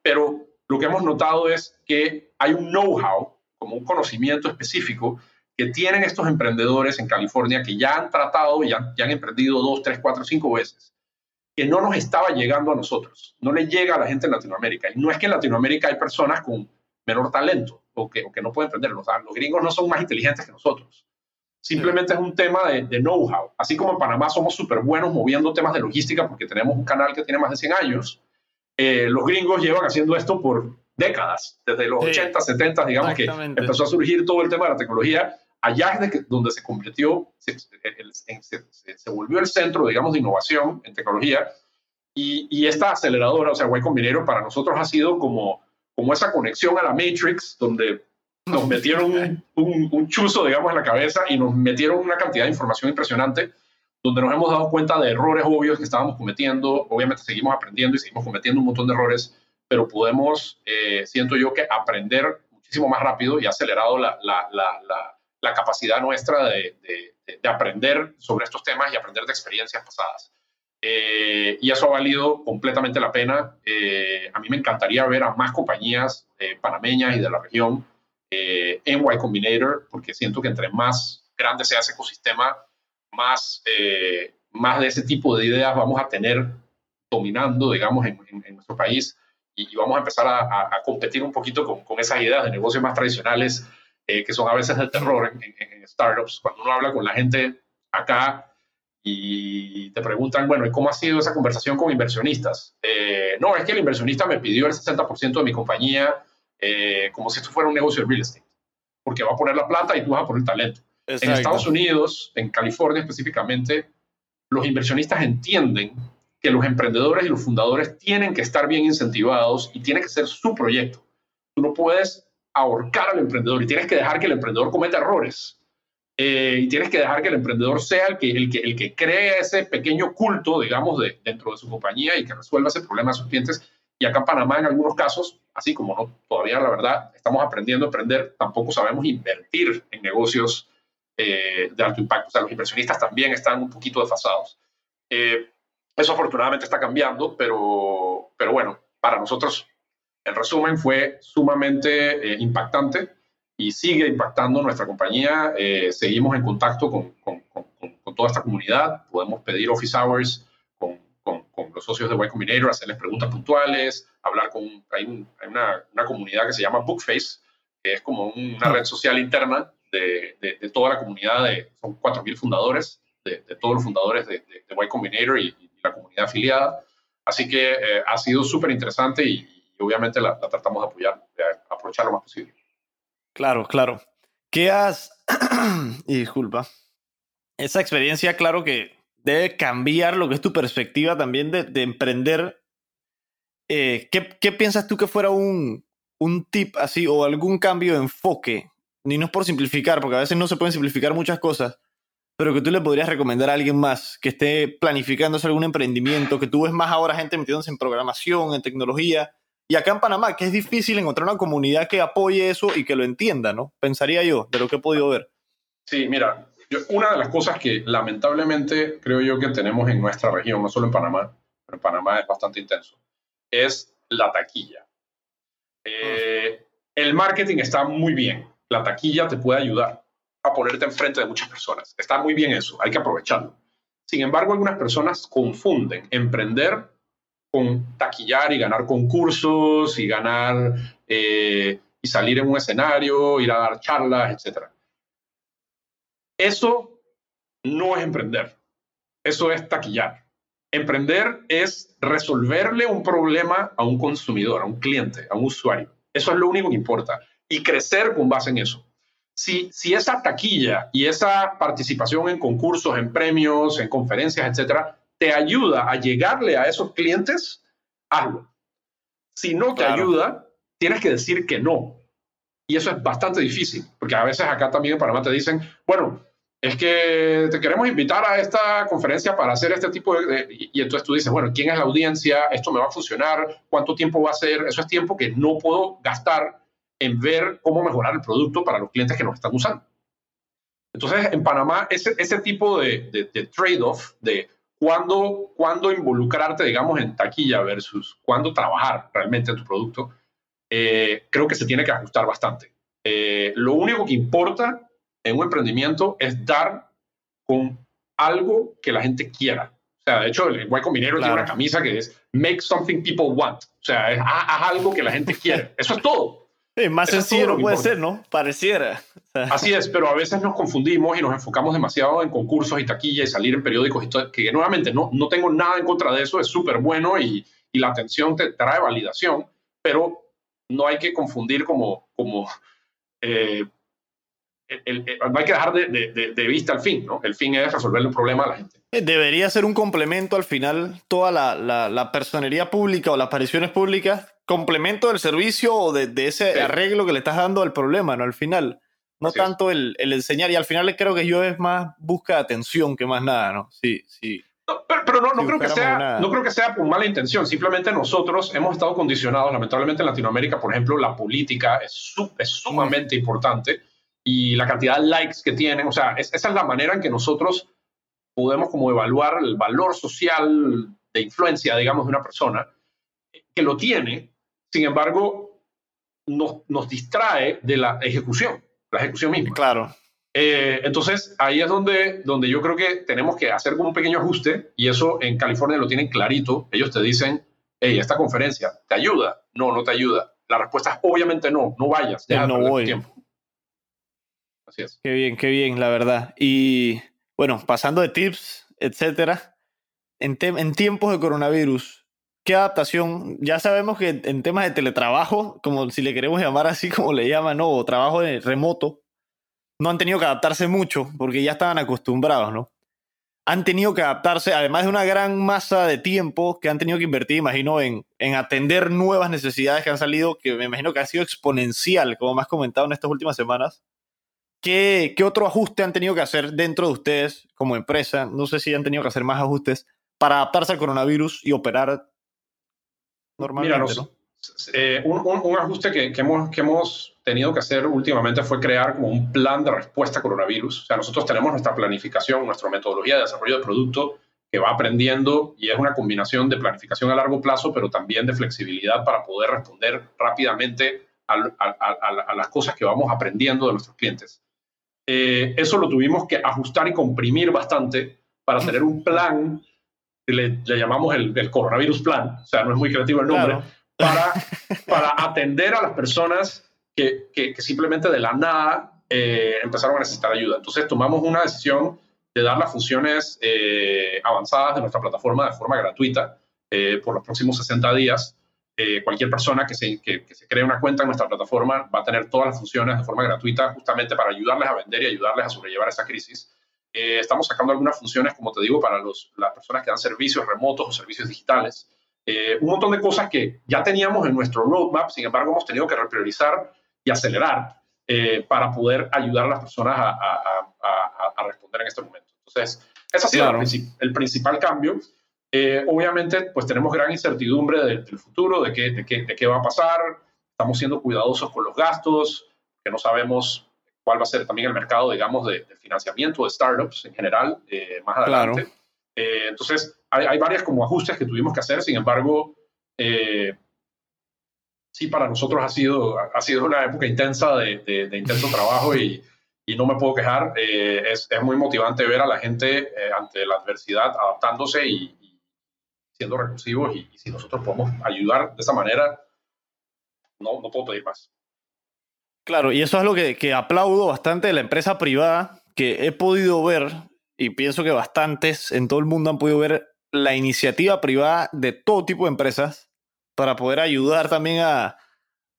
S2: pero lo que hemos notado es que hay un know-how, como un conocimiento específico, que tienen estos emprendedores en California que ya han tratado, ya, ya han emprendido dos, tres, cuatro, cinco veces, que no nos estaba llegando a nosotros, no le llega a la gente en Latinoamérica. Y no es que en Latinoamérica hay personas con menor talento o que, que no pueden emprender, los, los gringos no son más inteligentes que nosotros. Simplemente es un tema de, de know-how. Así como en Panamá somos súper buenos moviendo temas de logística porque tenemos un canal que tiene más de 100 años, eh, los gringos llevan haciendo esto por décadas, desde los 80, 70, digamos que empezó a surgir todo el tema de la tecnología. Allá es donde se convirtió, se, se, volvió el centro, digamos, de innovación en tecnología. Y, y, esta aceleradora, o sea, Y Combinator, para nosotros ha sido como, como esa conexión a la Matrix, donde nos metieron un, un, un chuzo, digamos, en la cabeza y nos metieron una cantidad de información impresionante donde nos hemos dado cuenta de errores obvios que estábamos cometiendo. Obviamente seguimos aprendiendo y seguimos cometiendo un montón de errores, pero podemos, eh, siento yo, que aprender muchísimo más rápido y acelerado la, la, la, la capacidad nuestra de, de, aprender sobre estos temas y aprender de experiencias pasadas. Eh, y eso ha valido completamente la pena. Eh, a mí me encantaría ver a más compañías panameñas y de la región en Y Combinator, porque siento que entre más grande sea ese ecosistema, más, eh, más de ese tipo de ideas vamos a tener dominando, digamos, en, nuestro país y, vamos a empezar a, competir un poquito con, con, esas ideas de negocios más tradicionales eh, que son a veces de terror en, startups. Cuando uno habla con la gente acá y te preguntan, bueno, ¿y cómo ha sido esa conversación con inversionistas? Eh, no, es que el inversionista me pidió el 60% de mi compañía eh, como si esto fuera un negocio de real estate, porque va a poner la plata y tú vas a poner el talento. En Estados Unidos, en California específicamente, los inversionistas entienden que los emprendedores y los fundadores tienen que estar bien incentivados y tiene que ser su proyecto. Tú no puedes ahorcar al emprendedor y tienes que dejar que el emprendedor cometa errores. Eh, y tienes que dejar que el emprendedor sea el que, el que, el que cree ese pequeño culto, digamos, de, dentro de su compañía y que resuelva ese problema a sus clientes. Y acá en Panamá, en algunos casos, así como no, todavía la verdad estamos aprendiendo a emprender, tampoco sabemos invertir en negocios eh, de alto impacto. O sea, los inversionistas también están un poquito desfasados. Eh, eso afortunadamente está cambiando, pero, pero bueno, para nosotros en resumen, fue sumamente eh, impactante y sigue impactando nuestra compañía. Eh, seguimos en contacto con, con, con, toda esta comunidad. Podemos pedir office hours con, los socios de Y Combinator, hacerles preguntas puntuales, hablar con... Hay, hay una, una, comunidad que se llama Bookface, que es como una red social interna de, de, toda la comunidad. De, son 4.000 fundadores, de, todos los fundadores de, Y Combinator y, la comunidad afiliada. Así que eh, ha sido súper interesante y, obviamente la, tratamos de apoyar, de aprovechar lo más posible.
S1: Claro, claro. ¿Qué has... y disculpa. Esa experiencia, claro que debe cambiar lo que es tu perspectiva también de, emprender. Eh, ¿qué, piensas tú que fuera un, un tip así o algún cambio de enfoque? Ni no es por simplificar, porque a veces no se pueden simplificar muchas cosas, pero que tú le podrías recomendar a alguien más que esté planificando hacer algún emprendimiento, que tú ves más ahora gente metiéndose en programación, en tecnología, y acá en Panamá, que es difícil encontrar una comunidad que apoye eso y que lo entienda, ¿no? Pensaría yo, de lo que he podido ver.
S2: Sí, mira, una de las cosas que lamentablemente creo yo que tenemos en nuestra región, no solo en Panamá, pero en Panamá es bastante intenso, es la taquilla. Eh, el marketing está muy bien. La taquilla te puede ayudar a ponerte enfrente de muchas personas. Está muy bien eso, hay que aprovecharlo. Sin embargo, algunas personas confunden emprender con taquillar y ganar concursos y ganar eh, y salir en un escenario, ir a dar charlas, etc. Eso no es emprender, eso es taquillar. Emprender es resolverle un problema a un consumidor, a un cliente, a un usuario. Eso es lo único que importa. Y crecer con base en eso. Si, si esa taquilla y esa participación en concursos, en premios, en conferencias, etcétera, te ayuda a llegarle a esos clientes, hazlo. Si no te ayuda, tienes que decir que no. Y eso es bastante difícil, porque a veces acá también en Panamá te dicen, bueno, es que te queremos invitar a esta conferencia para hacer este tipo de, Y entonces tú dices, bueno, ¿quién es la audiencia? ¿Esto me va a funcionar? ¿Cuánto tiempo va a ser? Eso es tiempo que no puedo gastar en ver cómo mejorar el producto para los clientes que nos están usando. Entonces, en Panamá, ese, ese tipo de, de, de trade-off de cuándo, cuándo involucrarte, digamos, en taquilla versus cuándo trabajar realmente en tu producto, eh, creo que se tiene que ajustar bastante. Eh, lo único que importa en un emprendimiento es dar con algo que la gente quiera. O sea, de hecho, el Guay Combinero tiene una camisa que es Make something people want. O sea, es, haz algo que la gente quiere. Eso es todo
S1: más sencillo no puede ser, ¿no? Pareciera.
S2: Así es, pero a veces nos confundimos y nos enfocamos demasiado en concursos y taquilla y salir en periódicos y todo, que nuevamente no, no tengo nada en contra de eso, es súper bueno y, y, la atención te trae validación, pero no hay que confundir como, como eh, no hay que dejar de, de, de, vista el fin, ¿no? El fin es resolver un problema a la gente.
S1: Eh, debería ser un complemento al final, toda la, la, la personería pública o las apariciones públicas complemento del servicio o de, ese arreglo que le estás dando al problema, ¿no? Al final. No tanto el, enseñar, y al final creo que yo es más busca atención que más nada, ¿no? Sí, sí.
S2: pero, no, no creo que sea, no creo que sea por mala intención. Simplemente nosotros hemos estado condicionados, lamentablemente en Latinoamérica, por ejemplo, la política es, es sumamente importante y la cantidad de likes que tienen, o sea, esa es la manera en que nosotros podemos como evaluar el valor social de influencia, digamos, de una persona que lo tiene, sin embargo, nos, nos distrae de la ejecución, la ejecución misma.
S1: Claro.
S2: Eh, entonces, ahí es donde, donde yo creo que tenemos que hacer como un pequeño ajuste y eso en California lo tienen clarito. Ellos te dicen, hey, esta conferencia, ¿te ayuda? No, no te ayuda. La respuesta es obviamente no, no vayas, ya no voy. Tiempo.
S1: Así es. Qué bien, qué bien, la verdad. Y bueno, pasando de tips, etcétera, en, en tiempos de coronavirus, ¿qué adaptación? Ya sabemos que en temas de teletrabajo, como si le queremos llamar así como le llaman, ¿no? O trabajo remoto, no han tenido que adaptarse mucho porque ya estaban acostumbrados, ¿no? Han tenido que adaptarse, además de una gran masa de tiempo que han tenido que invertir, imagino, en, en atender nuevas necesidades que han salido, que me imagino que ha sido exponencial, como me has comentado en estas últimas semanas. ¿Qué, ¿Qué otro ajuste han tenido que hacer dentro de ustedes como empresa? No sé si han tenido que hacer más ajustes para adaptarse al coronavirus y operar normalmente. ¿no?
S2: Eh, un, un, ajuste que, que, hemos, que hemos tenido que hacer últimamente fue crear como un plan de respuesta a coronavirus. O sea, nosotros tenemos nuestra planificación, nuestra metodología de desarrollo de producto que va aprendiendo y es una combinación de planificación a largo plazo, pero también de flexibilidad para poder responder rápidamente a, a, las cosas que vamos aprendiendo de nuestros clientes. Eh, eso lo tuvimos que ajustar y comprimir bastante para tener un plan que le, llamamos el, el, coronavirus plan, o sea, no es muy creativo el nombre, para, para atender a las personas que, que, simplemente de la nada eh, empezaron a necesitar ayuda. Entonces tomamos una decisión de dar las funciones eh, avanzadas de nuestra plataforma de forma gratuita eh, por los próximos 60 días. cualquier persona que se, que, se cree una cuenta en nuestra plataforma va a tener todas las funciones de forma gratuita justamente para ayudarles a vender y ayudarles a sobrellevar esa crisis. Estamos sacando algunas funciones, como te digo, para los, las personas que dan servicios remotos o servicios digitales. un montón de cosas que ya teníamos en nuestro roadmap, sin embargo, hemos tenido que repriorizar y acelerar eh, para poder ayudar a las personas a, a, a, responder en este momento. Entonces, ese ha sido el, principal cambio. Eh, obviamente, pues tenemos gran incertidumbre del, futuro, de qué, de, qué, de qué va a pasar. Estamos siendo cuidadosos con los gastos, que no sabemos cuál va a ser también el mercado, digamos, de, financiamiento de startups en general eh, más adelante. entonces, hay, hay, varias como ajustes que tuvimos que hacer, sin embargo, sí, para nosotros ha sido, ha sido una época intensa de, de, intenso trabajo y, y, no me puedo quejar. Eh, es, es, muy motivante ver a la gente eh, ante la adversidad adaptándose y, siendo recursivos y, si nosotros podemos ayudar de esa manera, no, no puedo pedir más.
S1: Claro, y eso es lo que, que aplaudo bastante de la empresa privada, que he podido ver, y pienso que bastantes en todo el mundo han podido ver la iniciativa privada de todo tipo de empresas para poder ayudar también a,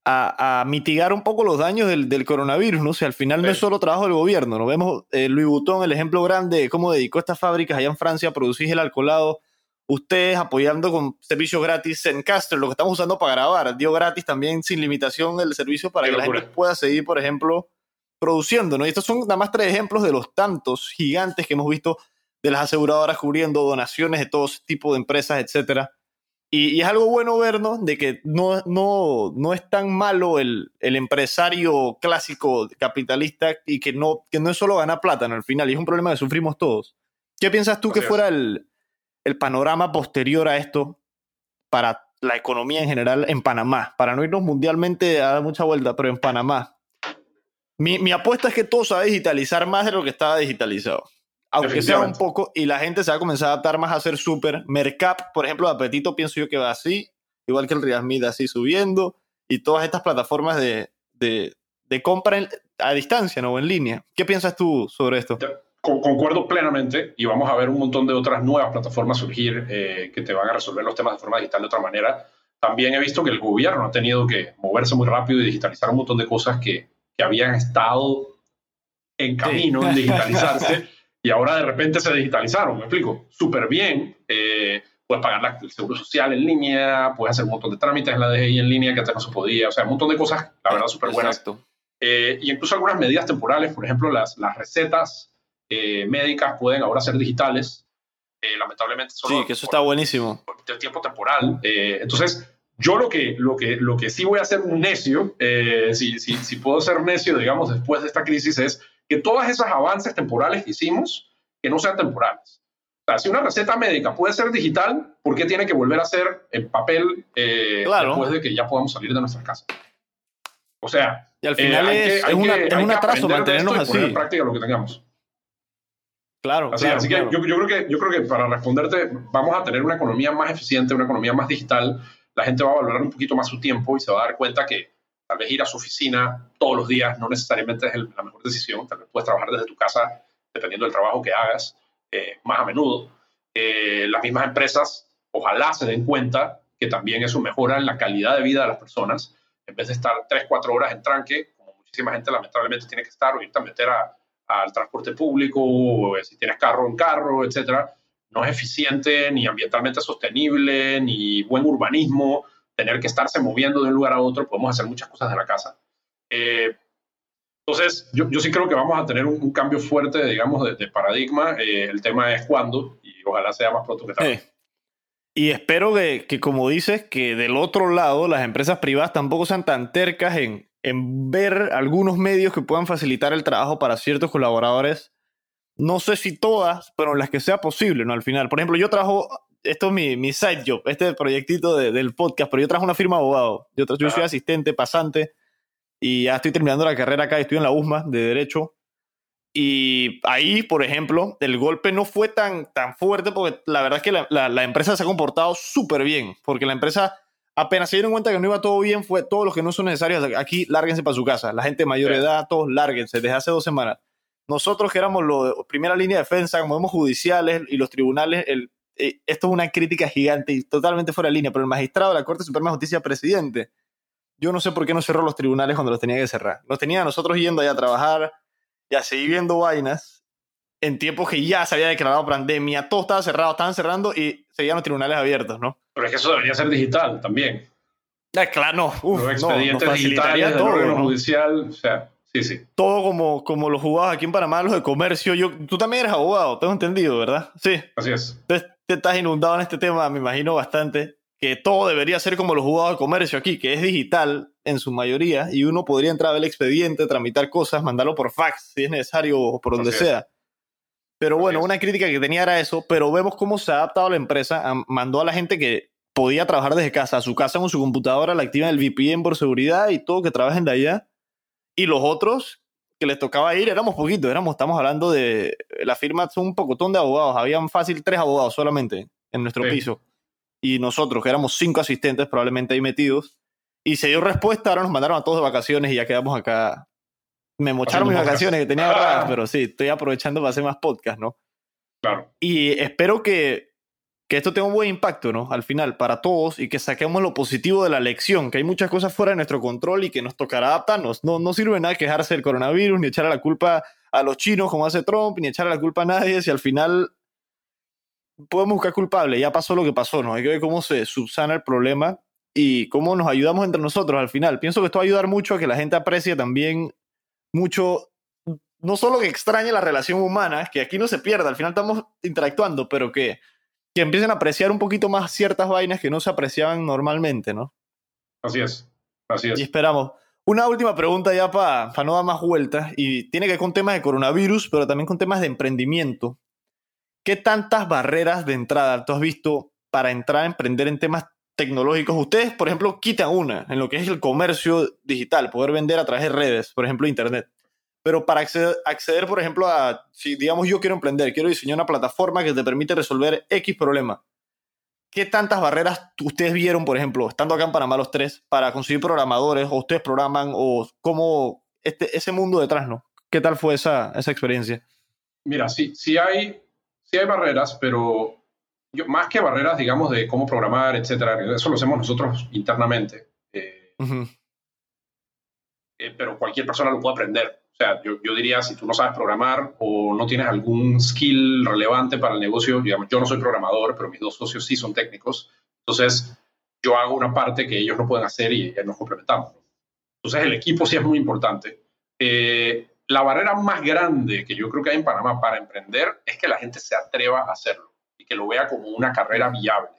S1: a, mitigar un poco los daños del, del coronavirus, ¿no? O sea, al final no es solo trabajo del gobierno, ¿no? Vemos eh, Louis Vuitton, el ejemplo grande de cómo dedicó estas fábricas allá en Francia a producir el alcoholado, ustedes apoyando con servicios gratis en Caster, lo que estamos usando para grabar, dio gratis también sin limitación el servicio para que la gente pueda seguir, por ejemplo, produciendo, ¿no? Y estos son nada más tres ejemplos de los tantos gigantes que hemos visto de las aseguradoras cubriendo donaciones de todo tipo de empresas, etcétera. Y, es algo bueno vernos de que no, no, no es tan malo el, el, empresario clásico capitalista y que no, que no es solo ganar plata al final, y es un problema que sufrimos todos. ¿Qué piensas tú que fuera el, el panorama posterior a esto para la economía en general en Panamá? Para no irnos mundialmente a dar mucha vuelta, pero en Panamá. Mi, mi apuesta es que todo se va a digitalizar más de lo que estaba digitalizado aunque sea un poco, y la gente se va a comenzar a adaptar más a hacer súper. Mercap, por ejemplo, de Apetito, pienso yo que va así, igual que el Riasmid así subiendo, y todas estas plataformas de, de, de compra a distancia, ¿no? O en línea. ¿Qué piensas tú sobre esto?
S2: Concuerdo plenamente y vamos a ver un montón de otras nuevas plataformas surgir eh, que te van a resolver los temas de forma digital de otra manera. También he visto que el gobierno ha tenido que moverse muy rápido y digitalizar un montón de cosas que, que habían estado en camino en digitalizarse y ahora de repente se digitalizaron, me explico, súper bien. Eh, puedes pagar el seguro social en línea, puedes hacer un montón de trámites en la DGI en línea que antes no se podía, o sea, un montón de cosas, la verdad, súper buenas. Eh, y incluso algunas medidas temporales, por ejemplo, las, las recetas eh, médicas pueden ahora ser digitales. lamentablemente,
S1: solo sí, que eso está buenísimo.
S2: De tiempo temporal. entonces, yo lo que, lo, que, lo que sí voy a hacer un necio, si, si, si puedo ser necio, digamos, después de esta crisis, es que todos esos avances temporales que hicimos, que no sean temporales. O sea, si una receta médica puede ser digital, ¿por qué tiene que volver a ser en papel eh, después de que ya podamos salir de nuestra casa? O sea,
S1: y al final es, un atraso mantenernos así.
S2: en práctica lo que tengamos.
S1: Claro,
S2: así, así que yo, creo que yo creo que para responderte, vamos a tener una economía más eficiente, una economía más digital. La gente va a valorar un poquito más su tiempo y se va a dar cuenta que tal vez ir a su oficina todos los días no necesariamente es la mejor decisión. Tal vez puedes trabajar desde tu casa dependiendo del trabajo que hagas eh, más a menudo. Eh, las mismas empresas ojalá se den cuenta que también eso mejora la calidad de vida de las personas. En vez de estar 3, 4 horas en tranque, como muchísima gente lamentablemente tiene que estar o irte a meter a al transporte público, o si tienes carro en carro, etcétera, no es eficiente, ni ambientalmente sostenible, ni buen urbanismo, tener que estarse moviendo de un lugar a otro, podemos hacer muchas cosas de la casa. Eh, entonces, yo, yo, sí creo que vamos a tener un, cambio fuerte, digamos, de, paradigma. Eh, el tema es cuándo, y ojalá sea más pronto que tarde.
S1: Y espero que, que, como dices, que del otro lado las empresas privadas tampoco sean tan tercas en, en ver algunos medios que puedan facilitar el trabajo para ciertos colaboradores. No sé si todas, pero en las que sea posible, ¿no? Al final. Por ejemplo, yo trabajo, esto es mi, mi side job, este proyectito del podcast, pero yo trabajo una firma de abogado. Yo, yo soy asistente, pasante, y ya estoy terminando la carrera acá, estoy en la USMA de Derecho. Y ahí, por ejemplo, el golpe no fue tan, tan fuerte porque la verdad es que la, la empresa se ha comportado súper bien, porque la empresa apenas se dieron cuenta que no iba todo bien, fue todos los que no son necesarios aquí, lárguense para su casa. La gente de mayor edad, todos lárguense, desde hace dos semanas. Nosotros que éramos la primera línea de defensa, como vemos judiciales y los tribunales, el, eh, esto es una crítica gigante y totalmente fuera de línea, pero el magistrado de la Corte Suprema de Justicia, presidente, yo no sé por qué no cerró los tribunales cuando los tenía que cerrar. Los tenía nosotros yendo allá a trabajar y a seguir viendo vainas en tiempos que ya se había declarado pandemia, todo estaba cerrado, estaban cerrando y seguían los tribunales abiertos, ¿no?
S2: Pero es que eso debería ser digital también.
S1: Ah, claro, no.
S2: Uf, los expedientes no, digitales todo, judicial, o sea, sí, sí.
S1: Todo como, como los jugados aquí en Panamá, los de comercio. Yo, tú también eres abogado, tengo entendido, ¿verdad? Sí.
S2: Así es.
S1: Entonces, te estás inundado en este tema, me imagino bastante, que todo debería ser como los jugados de comercio aquí, que es digital en su mayoría, y uno podría entrar a ver el expediente, tramitar cosas, mandarlo por fax si es necesario o por donde sea. Pero bueno, una crítica que tenía era eso, pero vemos cómo se ha adaptado la empresa, mandó a la gente que podía trabajar desde casa, a su casa con su computadora, la activan el VPN por seguridad y todo, que trabajen de allá. Y los otros que les tocaba ir, éramos poquitos, éramos, estamos hablando de, la firma son un pocotón de abogados, habían fácil tres abogados solamente en nuestro piso. Y nosotros, que éramos cinco asistentes probablemente ahí metidos, y se dio respuesta, ahora nos mandaron a todos de vacaciones y ya quedamos acá me mocharon mis vacaciones que tenía ahorradas, pero sí, estoy aprovechando para hacer más podcast, ¿no?
S2: Claro.
S1: Y espero que, que esto tenga un buen impacto, ¿no? Al final, para todos y que saquemos lo positivo de la lección, que hay muchas cosas fuera de nuestro control y que nos tocará adaptarnos. No, no sirve nada quejarse del coronavirus, ni echar a la culpa a los chinos como hace Trump, ni echar a la culpa a nadie, si al final podemos buscar culpable. Ya pasó lo que pasó, ¿no? Hay que ver cómo se subsana el problema y cómo nos ayudamos entre nosotros al final. Pienso que esto va a ayudar mucho a que la gente aprecie también mucho, no solo que extrañe la relación humana, que aquí no se pierda, al final estamos interactuando, pero que, que empiecen a apreciar un poquito más ciertas vainas que no se apreciaban normalmente, ¿no?
S2: Así es, así es.
S1: Y esperamos. Una última pregunta ya para no dar más vueltas, y tiene que ver con temas de coronavirus, pero también con temas de emprendimiento. ¿Qué tantas barreras de entrada tú has visto para entrar a emprender en temas tecnológicos, ustedes, por ejemplo, quitan una en lo que es el comercio digital, poder vender a través de redes, por ejemplo, Internet. Pero para acceder, acceder, por ejemplo, a, si digamos yo quiero emprender, quiero diseñar una plataforma que te permite resolver X problema. ¿Qué tantas barreras ustedes vieron, por ejemplo, estando acá en Panamá los tres, para conseguir programadores, o ustedes programan, o cómo este, ese mundo detrás, ¿no? ¿Qué tal fue esa, esa experiencia?
S2: Mira, sí, sí, hay, sí hay barreras, pero más que barreras, digamos, de cómo programar, etcétera, eso lo hacemos nosotros internamente. Eh, eh, pero cualquier persona lo puede aprender. O sea, yo, yo, diría, si tú no sabes programar o no tienes algún skill relevante para el negocio, digamos, yo no soy programador, pero mis dos socios sí son técnicos, entonces yo hago una parte que ellos no pueden hacer y, nos complementamos. Entonces el equipo sí es muy importante. Eh, la barrera más grande que yo creo que hay en Panamá para emprender es que la gente se atreva a hacerlo que lo vea como una carrera viable.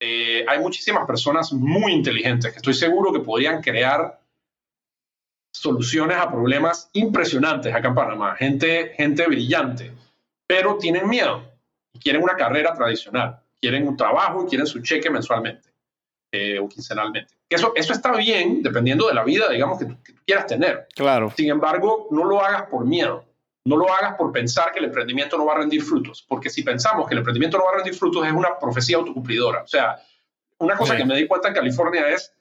S2: Eh, hay muchísimas personas muy inteligentes que estoy seguro que podrían crear soluciones a problemas impresionantes acá en Panamá, gente, gente brillante, pero tienen miedo y quieren una carrera tradicional, quieren un trabajo y quieren su cheque mensualmente eh, o quincenalmente. eso, eso está bien dependiendo de la vida, digamos, que tú, que tú quieras tener.
S1: Claro.
S2: Sin embargo, no lo hagas por miedo. No lo hagas por pensar que el emprendimiento no va a rendir frutos, porque si pensamos que el emprendimiento no va a rendir frutos es una profecía autocumplidora. O sea, una cosa
S1: Sí.
S2: que me di cuenta en California es,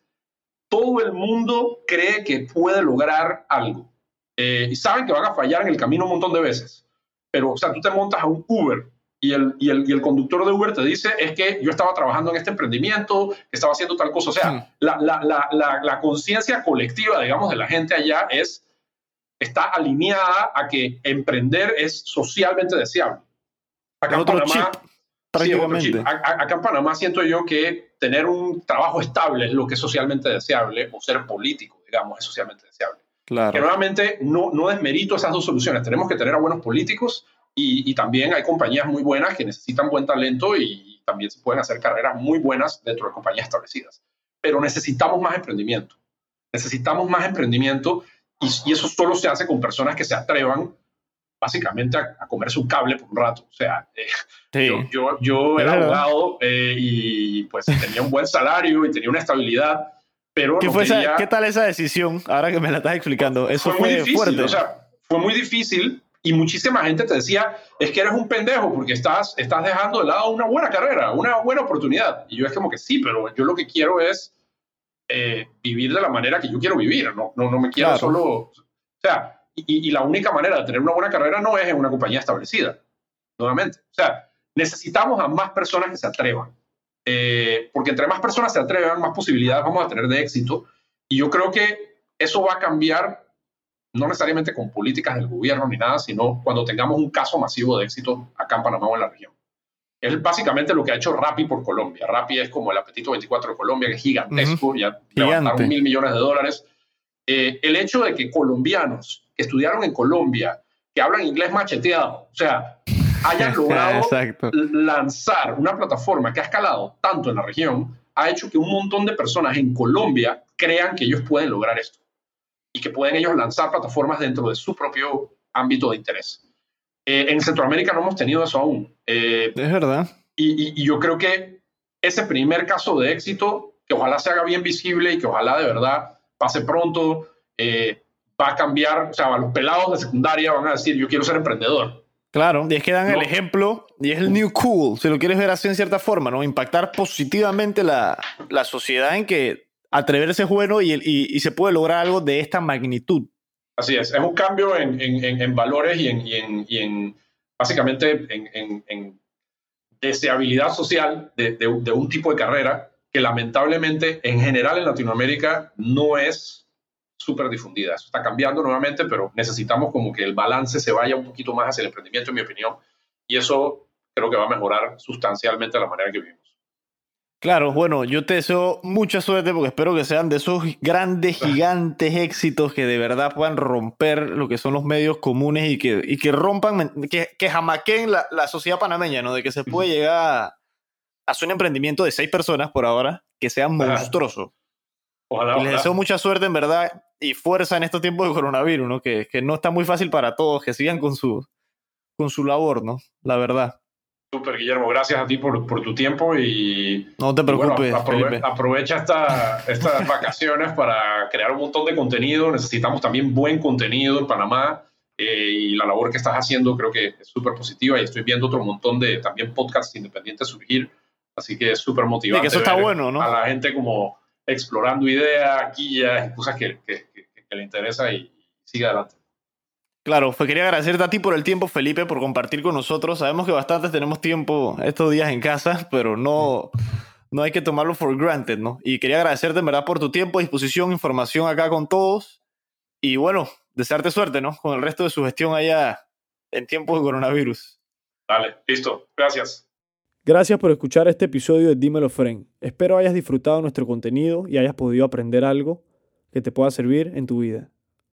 S2: todo el mundo cree que puede lograr algo. Eh, y saben que van a fallar en el camino un montón de veces. Pero, o sea, tú te montas a un Uber y el, y el, y el conductor de Uber te dice, es que yo estaba trabajando en este emprendimiento, estaba haciendo tal cosa. O sea, la, la, la, la conciencia colectiva, digamos, de la gente allá es, está alineada a que emprender es socialmente deseable. Acá
S1: Es
S2: en
S1: otro
S2: Panamá,
S1: chip,
S2: Sí, es otro
S1: prácticamente.
S2: chip. Acá en Panamá siento yo que tener un trabajo estable es lo que es socialmente deseable, o ser político, digamos, es socialmente deseable. Que
S1: Claro.
S2: nuevamente no, no desmerito esas dos soluciones. Tenemos que tener a buenos políticos y, y también hay compañías muy buenas que necesitan buen talento y también se pueden hacer carreras muy buenas dentro de compañías establecidas. Pero necesitamos más emprendimiento. Necesitamos más emprendimiento y, y eso solo se hace con personas que se atrevan básicamente a, a comerse un cable por un rato. O sea, eh,
S1: Sí.
S2: yo, yo, yo era abogado eh, y pues tenía un buen salario y tenía una estabilidad, pero
S1: ¿Qué,
S2: no
S1: fue esa-
S2: quería-
S1: ¿Qué tal esa decisión? Ahora que me la estás explicando. Eso
S2: fue
S1: fue,
S2: muy difícil,
S1: fuerte.
S2: o sea, fue muy difícil y muchísima gente te decía, es que eres un pendejo porque estás, estás dejando de lado una buena carrera, una buena oportunidad. Y yo es como que sí, pero yo lo que quiero es eh, vivir de la manera que yo quiero vivir, no, no, no me quiero
S1: Claro.
S2: solo... O sea, y, y la única manera de tener una buena carrera no es en una compañía establecida, nuevamente. O sea, necesitamos a más personas que se atrevan. Eh, porque entre más personas se atrevan, más posibilidades vamos a tener de éxito. Y yo creo que eso va a cambiar no necesariamente con políticas del gobierno ni nada, sino cuando tengamos un caso masivo de éxito acá en Panamá o en la región. Es básicamente lo que ha hecho Rappi por Colombia. Rappi es como el apetito 24 de Colombia, que es gigantesco, ya levantaron mil millones de dólares. Eh, el hecho de que colombianos que estudiaron en Colombia, que hablan inglés macheteado, o sea, hayan logrado lanzar una plataforma que ha escalado tanto en la región, ha hecho que un montón de personas en Colombia crean que ellos pueden lograr esto y que pueden ellos lanzar plataformas dentro de su propio ámbito de interés. Eh, en Centroamérica no hemos tenido eso aún. Eh,
S1: Es verdad.
S2: y, y- y yo creo que ese primer caso de éxito, que ojalá se haga bien visible y que ojalá de verdad pase pronto, eh, va a cambiar, o sea, los pelados de secundaria van a decir, yo quiero ser emprendedor.
S1: Claro, y es que dan el ejemplo, y es el new cool, si lo quieres ver así en cierta forma, ¿no? Impactar positivamente la, la sociedad en que atreverse es bueno y, el- y, y se puede lograr algo de esta magnitud.
S2: Así es, es un cambio en, en- en- valores y en, y en- y en, básicamente en, deseabilidad social de, de- un tipo de carrera que lamentablemente en general en Latinoamérica no es súper difundida. Está cambiando nuevamente, pero necesitamos como que el balance se vaya un poquito más hacia el emprendimiento, en mi opinión, y eso creo que va a mejorar sustancialmente la manera en que vivimos.
S1: Claro, bueno, yo te deseo mucha suerte porque espero que sean de esos grandes, gigantes éxitos que de verdad puedan romper lo que son los medios comunes y que, y que rompan, que, que jamaqueen la, la sociedad panameña, ¿no? De que se puede llegar a, hacer un emprendimiento de seis personas por ahora que sea monstruoso.
S2: Ojalá,
S1: les deseo mucha suerte, en verdad, y fuerza en estos tiempos de coronavirus, ¿no? Que, que no está muy fácil para todos, que sigan con su, con su labor, ¿no? La verdad.
S2: Súper, Guillermo, gracias a ti por, por tu tiempo y
S1: No te
S2: Y bueno,
S1: preocupes,
S2: aprove- aprovecha esta- estas vacaciones para crear un montón de contenido. Necesitamos también buen contenido en Panamá eh, y la labor que estás haciendo creo que es súper positiva y estoy viendo otro montón de también podcasts independientes surgir. Así que es súper motivante.
S1: que eso está bueno, ¿no?
S2: A la gente como explorando ideas, guías y cosas que, que- que- que le interesa y, y sigue adelante.
S1: Claro, pues quería agradecerte a ti por el tiempo, Felipe, por compartir con nosotros. Sabemos que bastantes tenemos tiempo estos días en casa, pero no, no hay que tomarlo for granted, ¿no? Y quería agradecerte en verdad por tu tiempo, disposición, información acá con todos. Y bueno, desearte suerte, ¿no? Con el resto de su gestión allá en tiempos de coronavirus.
S2: Dale, listo. Gracias.
S3: Gracias por escuchar este episodio de Dímelo Friend. Espero hayas disfrutado nuestro contenido y hayas podido aprender algo que te pueda servir en tu vida.